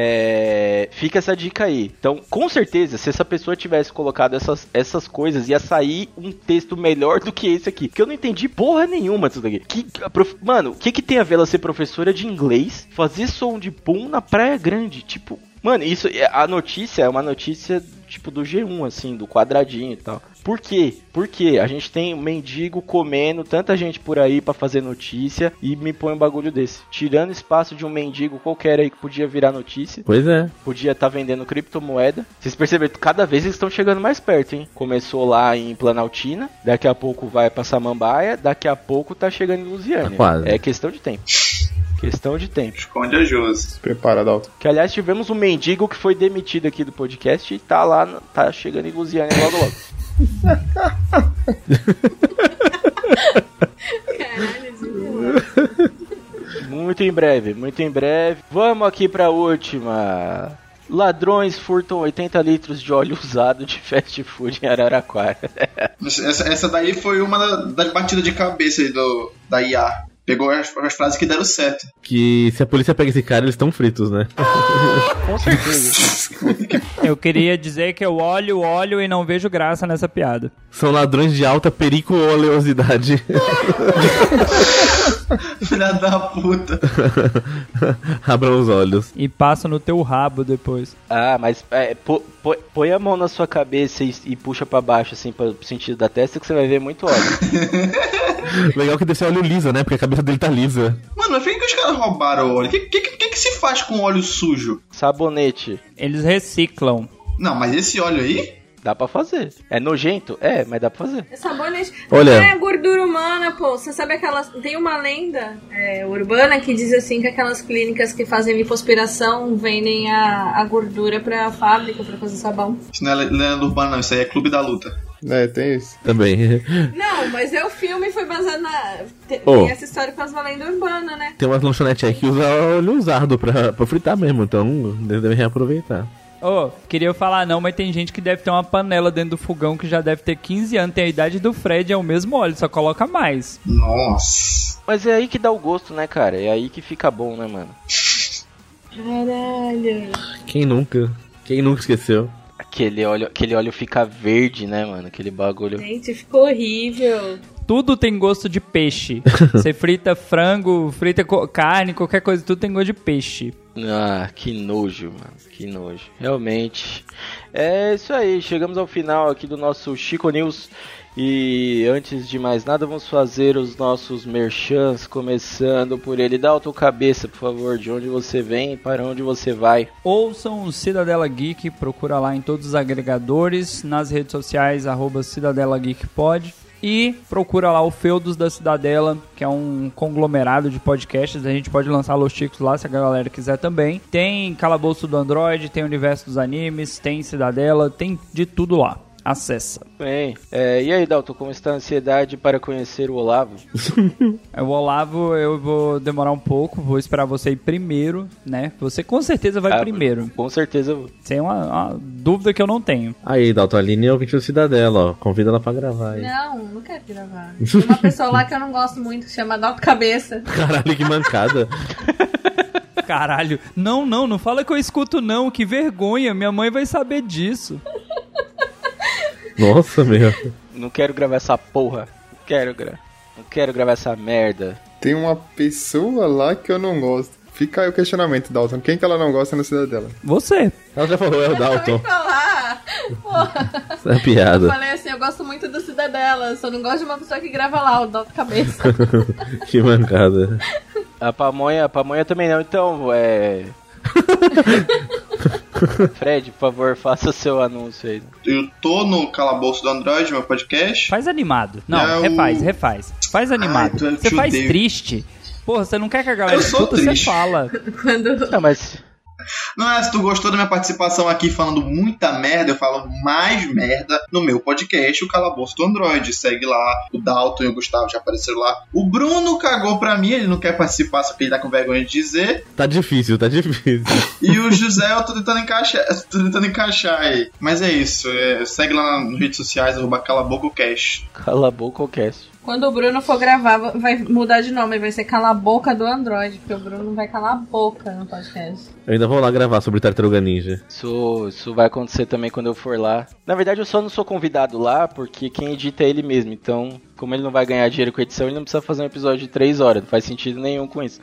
É, fica essa dica aí. Então, com certeza, se essa pessoa tivesse colocado essas, essas coisas, ia sair um texto melhor do que esse aqui. Porque eu não entendi porra nenhuma disso daqui. Que, prof- Mano, o que, que tem a ver ela ser professora de inglês, fazer som de pum na Praia Grande? Tipo, mano, isso é- a notícia é uma notícia tipo do G1, assim, do quadradinho e tal. Por quê? Porque a gente tem um mendigo comendo tanta gente por aí pra fazer notícia e me põe um bagulho desse. Tirando espaço de um mendigo qualquer aí que podia virar notícia. Pois é. Podia estar vendendo criptomoeda. Vocês perceberam que cada vez eles estão chegando mais perto, hein? Começou lá em Planaltina, daqui a pouco vai pra Samambaia, daqui a pouco tá chegando em Lusiânia. Tá quase. É questão de tempo. Questão de tempo. Esconde a Josi. Se prepara, Dalton. Que aliás tivemos um mendigo que foi demitido aqui do podcast e tá lá, tá chegando em Lusiânia logo logo. Caralho, de Muito em breve, muito em breve. Vamos aqui pra última. Ladrões furtam 80 litros de óleo usado de fast food em Araraquara. Essa, essa daí foi uma da- das batidas de cabeça aí do, da IA. Pegou as, as frases que deram certo. Que se a polícia pega esse cara, eles estão fritos, né? [laughs] Com certeza. Eu queria dizer que eu olho, olho e não vejo graça nessa piada. São ladrões de alta periculosidade. [laughs] Filha da puta. [laughs] Abram os olhos. E passa no teu rabo depois. Ah, mas é, pô- pô- põe a mão na sua cabeça e, e puxa pra baixo, assim, pra, pro sentido da testa, que você vai ver muito óleo. [laughs] Legal que desse óleo lisa, né? Porque a cabeça dele tá lisa. Mano, mas por que, que os caras roubaram o óleo? O que, que, que, que se faz com óleo sujo? Sabonete. Eles reciclam. Não, mas esse óleo aí? Dá pra fazer. É nojento? É, mas dá pra fazer. É sabonete. Olha. É gordura humana, pô. Você sabe aquelas. Tem uma lenda é, urbana que diz assim que aquelas clínicas que fazem lipoaspiração vendem a, a gordura pra fábrica pra fazer sabão. Isso não é lenda urbana, não. Isso aí é clube da luta. É, tem isso. Também. [laughs] Não, mas é o filme foi baseado na. Tem, tem essa história com as lendas urbanas, né? Tem umas lanchonetes aí que usa óleo usado pra, pra fritar mesmo, então devem reaproveitar. Ô, queria falar não, mas tem gente que deve ter uma panela dentro do fogão que já deve ter 15 anos, tem a idade do Fred, é o mesmo óleo, só coloca mais. Nossa. Mas é aí que dá o gosto, né, cara? É aí que fica bom, né, mano? Caralho. Quem nunca? Quem nunca esqueceu? Aquele óleo, aquele óleo fica verde, né, mano? Aquele bagulho. Gente, ficou horrível. Tudo tem gosto de peixe. [laughs] Você frita frango, frita carne, qualquer coisa, tudo tem gosto de peixe. Ah, que nojo, mano. Que nojo. Realmente. É isso aí. Chegamos ao final aqui do nosso Chico News. E antes de mais nada, vamos fazer os nossos merchans, começando por ele. Dá a tua cabeça, por favor, de onde você vem e para onde você vai. Ouçam o Cidadela Geek, procura lá em todos os agregadores, nas redes sociais, arroba Cidadela Geek Pod. E procura lá o Feudos da Cidadela, que é um conglomerado de podcasts. A gente pode lançar Los Chicos lá se a galera quiser também. Tem Calabouço do Android, tem Universo dos Animes, tem Cidadela, tem de tudo lá. Acessa. Bem, é, e aí, Dalton, como está a ansiedade para conhecer o Olavo? [laughs] É, O Olavo, eu vou demorar um pouco, vou esperar você ir primeiro, né? Você com certeza vai Ah, primeiro. Com certeza eu vou. Sem uma, uma dúvida que eu não tenho. Aí, Dalton, a Aline é ouvinte do Cidadela, ó. Convida ela pra gravar aí. Não, não quero gravar. Tem uma pessoa lá que eu não gosto muito, que chama Dalto Cabeça. [laughs] Caralho, que mancada. Caralho. Não, não, não fala que eu escuto não, que vergonha. Minha mãe vai saber disso. Nossa, meu. Não quero gravar essa porra. Não quero gravar. Não quero gravar essa merda. Tem uma pessoa lá que eu não gosto. Fica aí o questionamento, Dalton. Quem que ela não gosta na cidadela? Você. Ela já falou, é o Dalton. Eu falar. Porra. Essa é a Eu piada. falei assim, eu gosto muito do Cidadela, só não gosto de uma pessoa que grava lá, o Dalto Cabeça. [laughs] que mancada. A pamonha, a pamonha também não. Então, é. [laughs] [laughs] Fred, por favor, faça seu anúncio aí. Eu tô no Calabouço do Android, meu podcast. Faz animado. Não, Não. refaz, refaz. Faz animado. Ai, você faz odeio. triste. Porra, você não quer que a galera Eu sou escuta, você fala. [laughs] Quando Não, mas. Não é, se tu gostou da minha participação aqui falando muita merda, eu falo mais merda no meu podcast, o Calabouço do Android. Segue lá, o Dalton e o Gustavo já apareceram lá. O Bruno cagou pra mim, ele não quer participar, só que ele tá com vergonha de dizer. Tá difícil, tá difícil. [laughs] E o José eu tô tentando encaixar, tô tentando encaixar aí. Mas é isso, é, segue lá nas redes sociais, arroba calabococast. Cala Quando o Bruno for gravar, vai mudar de nome, vai ser Cala a Boca do Android, porque o Bruno não vai calar a boca no podcast. Eu ainda vou lá gravar sobre Tartaruga Ninja. Isso, isso vai acontecer também quando eu for lá. Na verdade, eu só não sou convidado lá porque quem edita é ele mesmo. Então, como ele não vai ganhar dinheiro com edição, ele não precisa fazer um episódio de 3 horas. Não faz sentido nenhum com isso.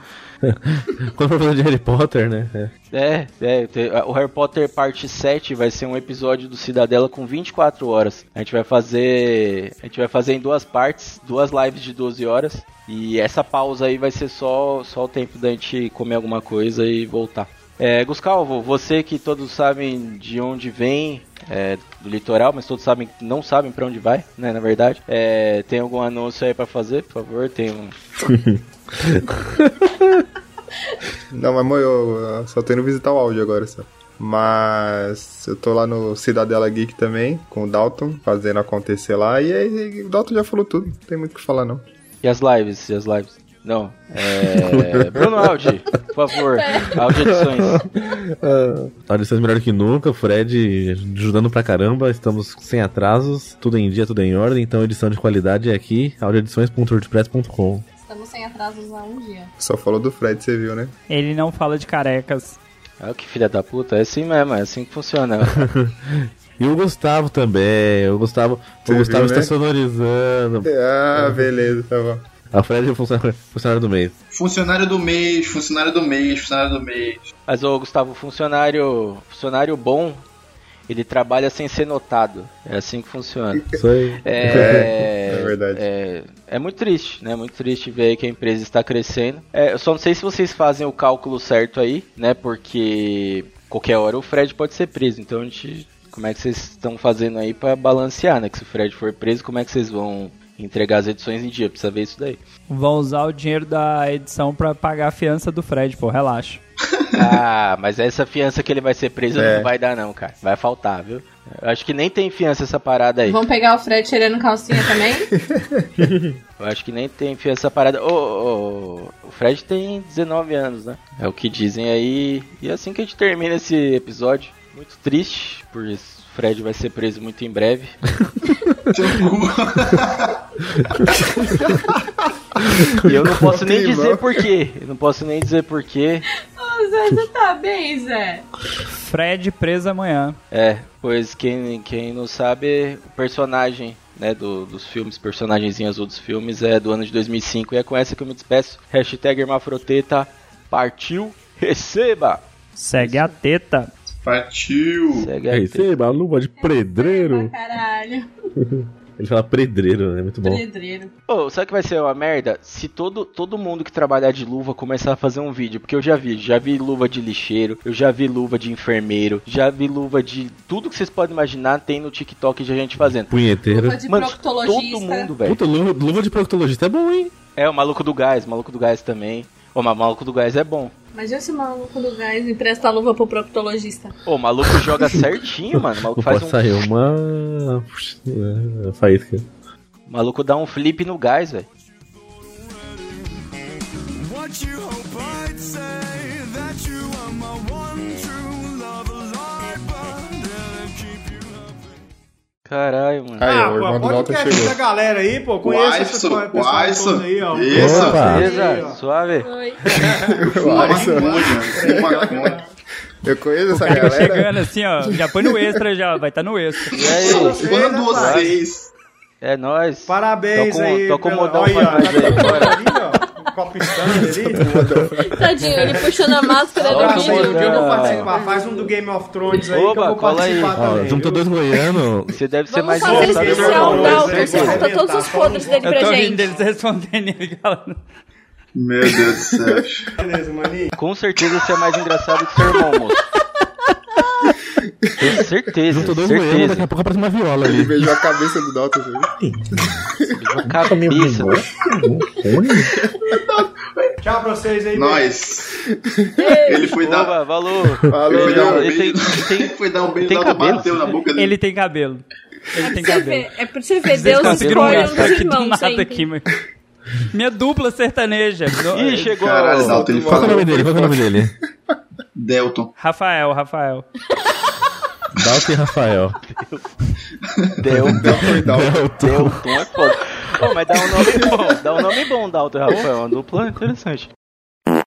[laughs] Quando for fazer de Harry Potter, né? É. É, é, o Harry Potter parte 7 vai ser um episódio do Cidadela com 24 horas. A gente vai fazer, a gente vai fazer em duas partes, duas lives de 12 horas. E essa pausa aí vai ser só só o tempo da gente comer alguma coisa e voltar. É, Guscalvo, você que todos sabem de onde vem, é, do litoral, mas todos sabem não sabem pra onde vai, né, na verdade. É, tem algum anúncio aí pra fazer, por favor? Tem um [laughs] Não, mas mo, eu, eu só tô indo visitar o áudio agora só. Mas eu tô lá no Cidadela Geek também, com o Dalton, fazendo acontecer lá. E aí, o Dalton já falou tudo, não tem muito o que falar não. E as lives? E as lives? Não. É... Bruno Aldi, por favor. [laughs] Aldi Edições. Audições melhor que nunca, o Fred ajudando pra caramba, estamos sem atrasos, tudo em dia, tudo em ordem, então edição de qualidade é aqui, audioedições.wordpress.com. Estamos sem atrasos há um dia. Só falou do Fred, você viu, né? Ele não fala de carecas. Ah, que filha da puta. É assim mesmo, é assim que funciona. [laughs] E o Gustavo também, o Gustavo, Você o Gustavo viu, está né? sonorizando. Ah, beleza, tá bom. A Fred é o funcionário, funcionário do mês. Funcionário do mês, funcionário do mês, funcionário do mês. Mas, ô Gustavo, funcionário, funcionário bom, ele trabalha sem ser notado. É assim que funciona. Isso aí. É, [laughs] É verdade. É, é muito triste, né? Muito triste ver aí que a empresa está crescendo. É, eu só não sei se vocês fazem o cálculo certo aí, né? Porque qualquer hora o Fred pode ser preso. Então a gente. Como é que vocês estão fazendo aí para balancear, né? Que se o Fred for preso, como é que vocês vão entregar as edições em dia? Precisa ver isso daí. Vão usar o dinheiro da edição pra pagar a fiança do Fred, pô, relaxa. [laughs] Ah, mas essa fiança que ele vai ser preso É. não vai dar não, cara. Vai faltar, viu? Eu acho que nem tem fiança essa parada aí. Vamos pegar o Fred tirando calcinha também? [laughs] Eu acho que nem tem fiança essa parada. Ô, ô, o Fred tem 19 anos, né? É o que dizem aí. E é assim que a gente termina esse episódio. Muito triste, por isso. O Fred vai ser preso muito em breve. [laughs] E eu não posso nem dizer porquê. Eu não posso nem dizer porquê. Ô, Zé, você tá bem, Zé? Fred preso amanhã. É, pois quem, quem não sabe, o personagem né, do- dos filmes, personagemzinho azul dos filmes é do ano de 2005 e é com essa que eu me despeço. Hashtag Hermafroteta partiu, receba! Segue a teta. Partiu. Segue aí. Receba a luva de pedreiro. Pra caralho. [laughs] Ele fala pedreiro, né? Muito bom. Pedreiro. Ô, sabe o que vai ser uma merda? Se todo, todo mundo que trabalhar de luva começar a fazer um vídeo, porque eu já vi, já vi luva de lixeiro, eu já vi luva de enfermeiro, já vi luva de tudo que vocês podem imaginar tem no TikTok de gente fazendo. Punheteiro. Luva de Mano, proctologista. todo mundo, velho. Puta, luva, luva de proctologista é bom, hein? É, o maluco do gás, o maluco do gás também. Ô, mas o maluco do gás é bom. Imagina se o maluco do gás empresta a luva pro proctologista. Pô, o maluco joga certinho, mano. O maluco faz um. sair uma. É, faísca. O maluco dá um flip no gás, velho. Caralho, mano. Aí, Ah, o irmão pô, do podcast chegou. da galera aí, pô. Conheça esse Alisson, pessoal o Alisson. todo aí, ó. Isso. Opa. Beleza? Suave? Oi. [laughs] Eu conheço essa Tá galera. chegando assim, ó. Já põe no extra já, vai estar no extra. E aí? Quando vocês... É nóis. Parabéns Tô com- aí. tô com pela- modão pra nós tá aí, bora. Copo stand ali. [laughs] Tadinho, ele puxando a máscara do aí, modão. um dia eu vou Ah. participar. Faz um do Game of Thrones aí que eu Oba, vou aí. participar Ó, também. juntou viu? dois goianos. Você deve ser Vamos mais fazer engraçado que o especial. Dalton. Dalton. Você conta todos os podres dele Eu pra tô gente. deles respondendo ele falando. Meu Deus do céu. Beleza, maninho. Com certeza você é mais engraçado que seu irmão, moço. Tenho certeza, Juntou dois goianos, daqui certeza. a pouco aparece uma viola Ele ali. beijou a cabeça do Dalton. você viu? Cabeça. [laughs] Tchau pra vocês aí. Nós. Ele foi dar... Valor. Falou, Ele foi dar um Ele tem- beijo. tem- Ele foi dar um beijo tem cabelo? bateu na boca dele. Ele tem cabelo. Ele tem Pra você cabelo. ver, é pra você ver, Vocês Deus conseguiram escolhe um do irmãos aqui, mas... Minha dupla sertaneja. Ih, chegou. Caralho, Dalton, ele Qual que é o nome dele? Qual que é o nome dele? Delton. Rafael, Rafael. Dalton e Rafael. Deu. Foi Dalton. Deu. Tom é foda. Pô, mas dá um nome bom. Dá um nome bom, Dalton e Rafael. Uma dupla interessante.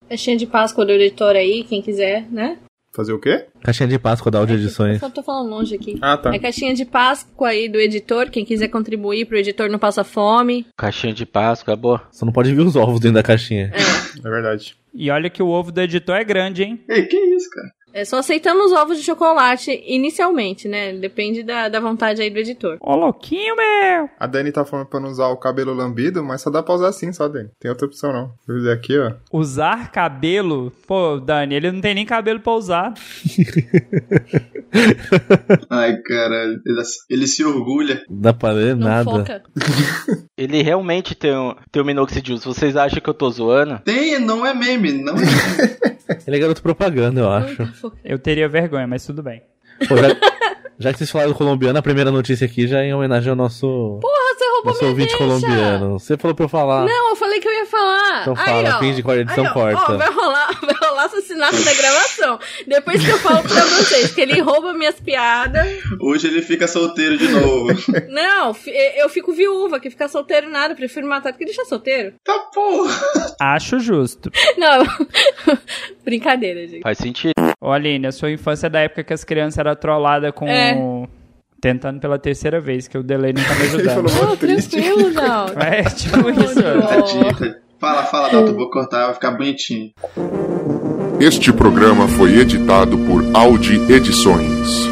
Caixinha de Páscoa do editor aí, quem quiser, né? Fazer o quê? Caixinha de Páscoa da Audio Eu Edições. só tô falando longe aqui. Ah, tá. É caixinha de Páscoa aí do editor, quem quiser contribuir pro editor não passa fome. Caixinha de Páscoa, boa. Só não pode ver os ovos dentro da caixinha. É verdade. E olha que o ovo do editor é grande, hein? Ei, que isso, cara? É, só aceitamos ovos de chocolate inicialmente, né? Depende da, da vontade aí do editor. Ô, louquinho, meu! A Dani tá falando pra não usar o cabelo lambido, mas só dá pra usar assim, só, Dani. Tem outra opção, não. Vou fazer aqui, ó. Usar cabelo? Pô, Dani, ele não tem nem cabelo pra usar. [laughs] Ai, caralho. Ele, ele se orgulha. Não dá pra ler Não nada. foca. [laughs] Ele realmente tem um, tem um minoxidil. Vocês acham que eu tô zoando, Tem, não é meme, não é meme. [laughs] Ele é garoto propaganda, eu acho. Eu teria vergonha, mas tudo bem. Pô, já, já que vocês falaram do colombiano, a primeira notícia aqui já é em homenagem ao nosso, Porra, você roubou nosso minha ouvinte deixa. colombiano. Você falou pra eu falar. Não, eu falei que eu ia falar. Então Aí, fala, ó. finge que a edição Aí, ó, corta. Ó, vai rolar, [laughs] vai rolar assassinato da gravação. Depois que eu falo pra vocês que ele rouba minhas piadas. Hoje ele fica solteiro de novo. Não, eu fico viúva, que ficar solteiro nada. Prefiro matar do que deixar solteiro. tá porra. Acho justo. Não, [laughs] brincadeira, gente. faz sentido. Ô, Aline, a sua infância é da época que as crianças eram trolladas com... É. Tentando pela terceira vez, que o delay [laughs] não tá me Ele ajudando. falou Oh, muito triste. tranquilo, [laughs] não. É, tipo isso. Fala, fala, Dalton. Vou cortar, vai ficar bonitinho. Este programa foi editado por Audi Edições.